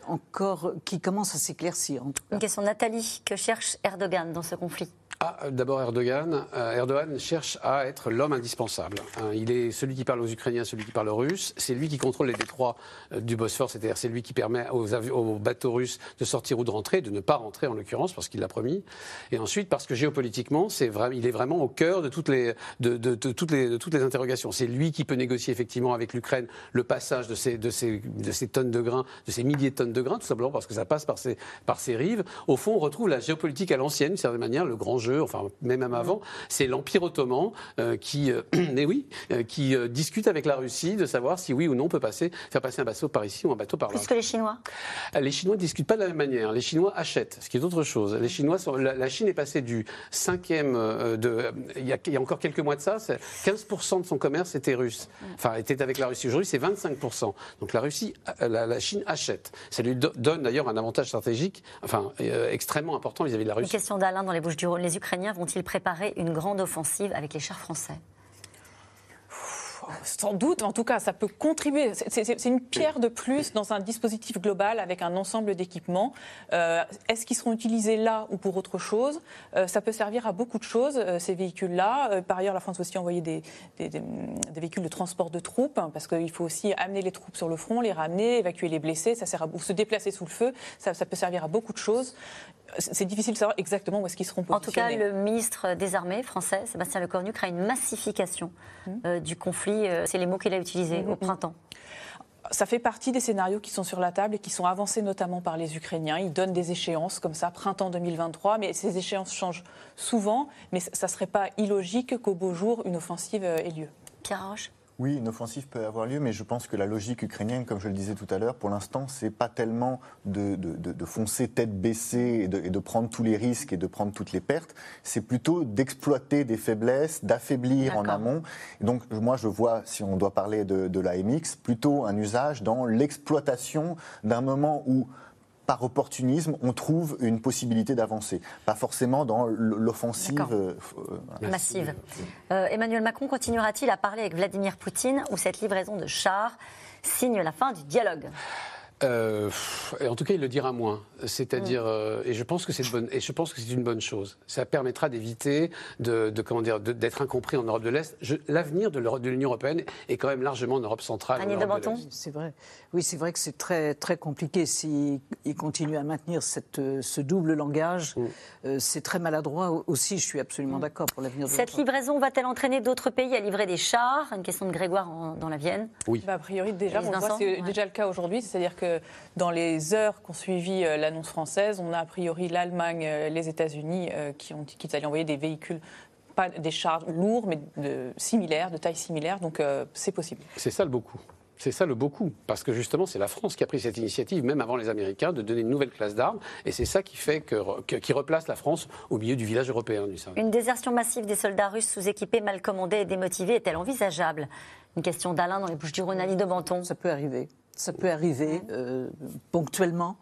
encore, qui commence à s'éclaircir. Une question, Nathalie, que cherche Erdogan dans ce conflit? Ah, D'abord, Erdogan. Euh, Erdogan cherche à être l'homme indispensable. Hein, il est celui qui parle aux Ukrainiens, celui qui parle aux Russes. C'est lui qui contrôle les détroits euh, du Bosphore, c'est-à-dire c'est lui qui permet aux, aux, bateaux russes de sortir ou de rentrer, de ne pas rentrer en l'occurrence, parce qu'il l'a promis. Et ensuite, parce que géopolitiquement, c'est il est vraiment au cœur de toutes les, de, de, toutes, les, de toutes les interrogations. C'est lui qui peut négocier effectivement avec l'Ukraine le passage de ces, de, ces, de ces tonnes de grains, de ces milliers de tonnes de grains, tout simplement parce que ça passe par ces, par ces rives. Au fond, on retrouve la géopolitique à l'ancienne, d'une certaine manière, le grand jeu, enfin même, avant, c'est l'Empire ottoman euh, qui, euh, mais oui, euh, qui discute avec la Russie de savoir si oui ou non on peut passer, faire passer un bateau par ici ou un bateau par là. Plus que les Chinois Les Chinois ne discutent pas de la même manière. Les Chinois achètent, ce qui est autre chose. Les Chinois sont, la, Chine est passée du cinquième de, il y, a, il y a encore quelques mois de ça, 15% de son commerce était russe. Enfin, était avec la Russie. Aujourd'hui, c'est 25%. Donc la Russie, la, la Chine achète. Lui donne d'ailleurs un avantage stratégique, enfin euh, extrêmement important vis-à-vis de la Russie. Une question d'Alain dans les Bouches-du-Rhône. Les Ukrainiens vont-ils préparer une grande offensive avec les chars français? Sans doute, en tout cas, ça peut contribuer. C'est une pierre de plus dans un dispositif global avec un ensemble d'équipements. Euh, est-ce qu'ils seront utilisés là ou pour autre chose? Euh, Ça peut servir à beaucoup de choses, euh, ces véhicules-là. par ailleurs, la France a aussi envoyé des, véhicules de transport de troupes, hein, parce qu'il faut aussi amener les troupes sur le front, les ramener, évacuer les blessés, ça sert ou se déplacer sous le feu. Ça peut servir à beaucoup de choses c'est difficile de savoir exactement où est-ce qu'ils seront positionnés. En tout cas, le ministre des Armées français, Sébastien Lecornu, craint une massification mmh. euh, du conflit. Euh, c'est les mots qu'il a utilisés mmh, au mmh. printemps. Ça fait partie des scénarios qui sont sur la table et qui sont avancés notamment par les Ukrainiens. Ils donnent des échéances comme ça, printemps 2023, mais ces échéances changent souvent. Mais ça ne serait pas illogique qu'au beau jour, une offensive euh, ait lieu. Pierre Roche oui, une offensive peut avoir lieu, mais je pense que la logique ukrainienne, comme je le disais tout à l'heure, pour l'instant, c'est pas tellement de, foncer tête baissée et, et de, prendre tous les risques et de prendre toutes les pertes. C'est plutôt d'exploiter des faiblesses, d'affaiblir en amont. donc, moi, je vois, si on doit parler de, de l'AMX, plutôt un usage dans l'exploitation d'un moment où par opportunisme, on trouve une possibilité d'avancer. Pas forcément dans l'offensive euh, massive. Euh, Emmanuel Macron continuera-t-il à parler avec Vladimir Poutine ou cette livraison de chars signe la fin du dialogue? Euh, en tout cas, il le dira moins. C'est-à-dire, euh, et je pense que c'est une bonne, et je pense que c'est une bonne chose. Ça permettra d'éviter de, comment dire, d'être incompris en Europe de l'Est. L'avenir de l'Union européenne est quand même largement en Europe centrale. C'est vrai. Oui, c'est vrai que c'est très très compliqué s'il continue à maintenir cette, ce double langage. Mm. Euh, c'est très maladroit aussi. Je suis absolument mm. d'accord pour l'avenir. de Cette livraison va-t-elle entraîner d'autres pays à livrer des chars? Une question de Grégoire dans la Vienne. Oui. Bah, a priori, déjà, c'est déjà le cas aujourd'hui. C'est-à-dire que dans les heures qu'ont suivi euh, l'annonce française, on a a priori l'Allemagne, euh, les États-Unis euh, qui ont qui allaient envoyer des véhicules pas des chars lourds, mais de, similaires, de taille similaire. Donc c'est possible. C'est ça le beaucoup. C'est ça le beaucoup, parce que justement, c'est la France qui a pris cette initiative, même avant les Américains, de donner une nouvelle classe d'armes, et c'est ça qui fait que, qui replace la France au milieu du village européen. Du une désertion massive des soldats russes sous-équipés, mal commandés et démotivés est-elle envisageable? Une question d'Alain dans les Bouches-du-Rhône, Ali de Menton. Ça peut arriver. Ça peut arriver euh, ponctuellement.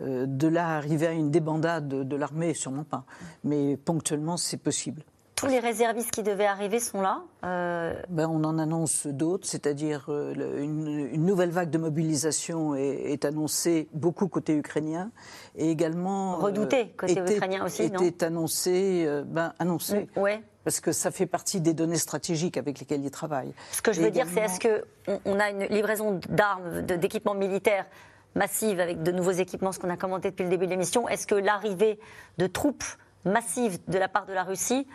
Euh, de là arriver à une débandade de, l'armée, sûrement pas. Mais ponctuellement, c'est possible. Tous les réservistes qui devaient arriver sont là euh, ben, On en annonce d'autres, c'est-à-dire une, nouvelle vague de mobilisation est, annoncée beaucoup côté ukrainien et également... Redouté côté ukrainien aussi, non? Était annoncé, ben, annoncé. Ouais parce que ça fait partie des données stratégiques avec lesquelles ils travaillent. Ce que je veux dire, c'est est-ce qu'on on a une livraison d'armes, d'équipements militaires massive avec de nouveaux équipements, ce qu'on a commenté depuis le début de l'émission Est-ce que l'arrivée de troupes massives de la part de la Russie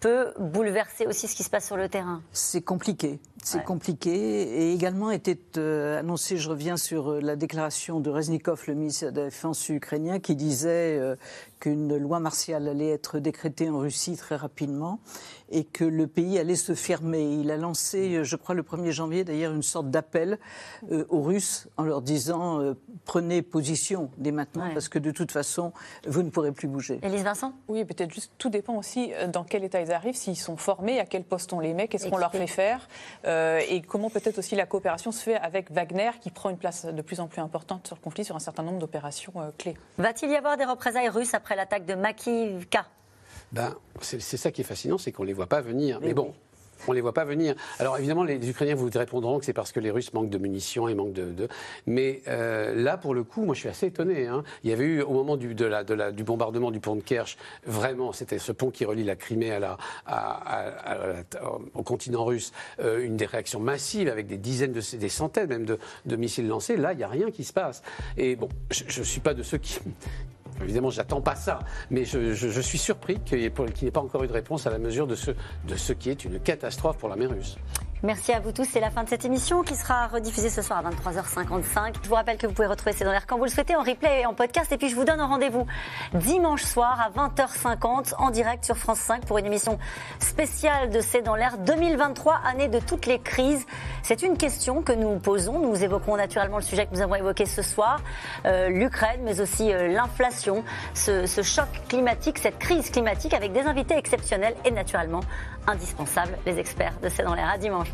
peut bouleverser aussi ce qui se passe sur le terrain? C'est compliqué. C'est compliqué. Et également était euh, annoncé, je reviens sur euh, la déclaration de Reznikov, le ministre de la Défense ukrainien, qui disait euh, qu'une loi martiale allait être décrétée en Russie très rapidement et que le pays allait se fermer. Il a lancé, je crois, le 1er janvier d'ailleurs, une sorte d'appel aux Russes en leur disant prenez position dès maintenant parce que de toute façon, vous ne pourrez plus bouger. Élise Vincent? Oui, peut-être juste tout dépend aussi dans quel état ils arrivent, s'ils sont formés, à quel poste on les met, qu'est-ce qu'on leur fait faire. Euh, et comment peut-être aussi la coopération se fait avec Wagner, qui prend une place de plus en plus importante sur le conflit sur un certain nombre d'opérations euh, clés. Va-t-il y avoir des représailles russes après l'attaque de Makivka ben, c'est ça qui est fascinant, c'est qu'on ne les voit pas venir. Mais bon, on ne les voit pas venir. Alors évidemment, les Ukrainiens vous répondront que c'est parce que les Russes manquent de munitions et manquent de. Mais euh, là, pour le coup, moi je suis assez étonné. Hein. Il y avait eu, au moment du, de la, de la, du bombardement du pont de Kerch, vraiment, c'était ce pont qui relie la Crimée à la, au continent russe, euh, une des réactions massives avec des dizaines, de, des centaines même de, de missiles lancés. Là, il n'y a rien qui se passe. Et bon, je ne suis pas de ceux qui, Évidemment, j'attends pas ça, mais je, suis surpris qu'il n'y ait, pas encore eu de réponse à la mesure de ce, de ce qui est une catastrophe pour la mer russe. Merci à vous tous. C'est la fin de cette émission qui sera rediffusée ce soir à 23h55. Je vous rappelle que vous pouvez retrouver C'est dans l'air quand vous le souhaitez en replay et en podcast. Et puis je vous donne un rendez-vous dimanche soir à 20h50 en direct sur France 5 pour une émission spéciale de C'est dans l'air 2023, année de toutes les crises. C'est une question que nous posons. Nous évoquerons naturellement le sujet que nous avons évoqué ce soir, euh, l'Ukraine, mais aussi euh, l'inflation, ce, ce choc climatique, cette crise climatique avec des invités exceptionnels et naturellement indispensables, les experts de C'est dans l'air. À dimanche.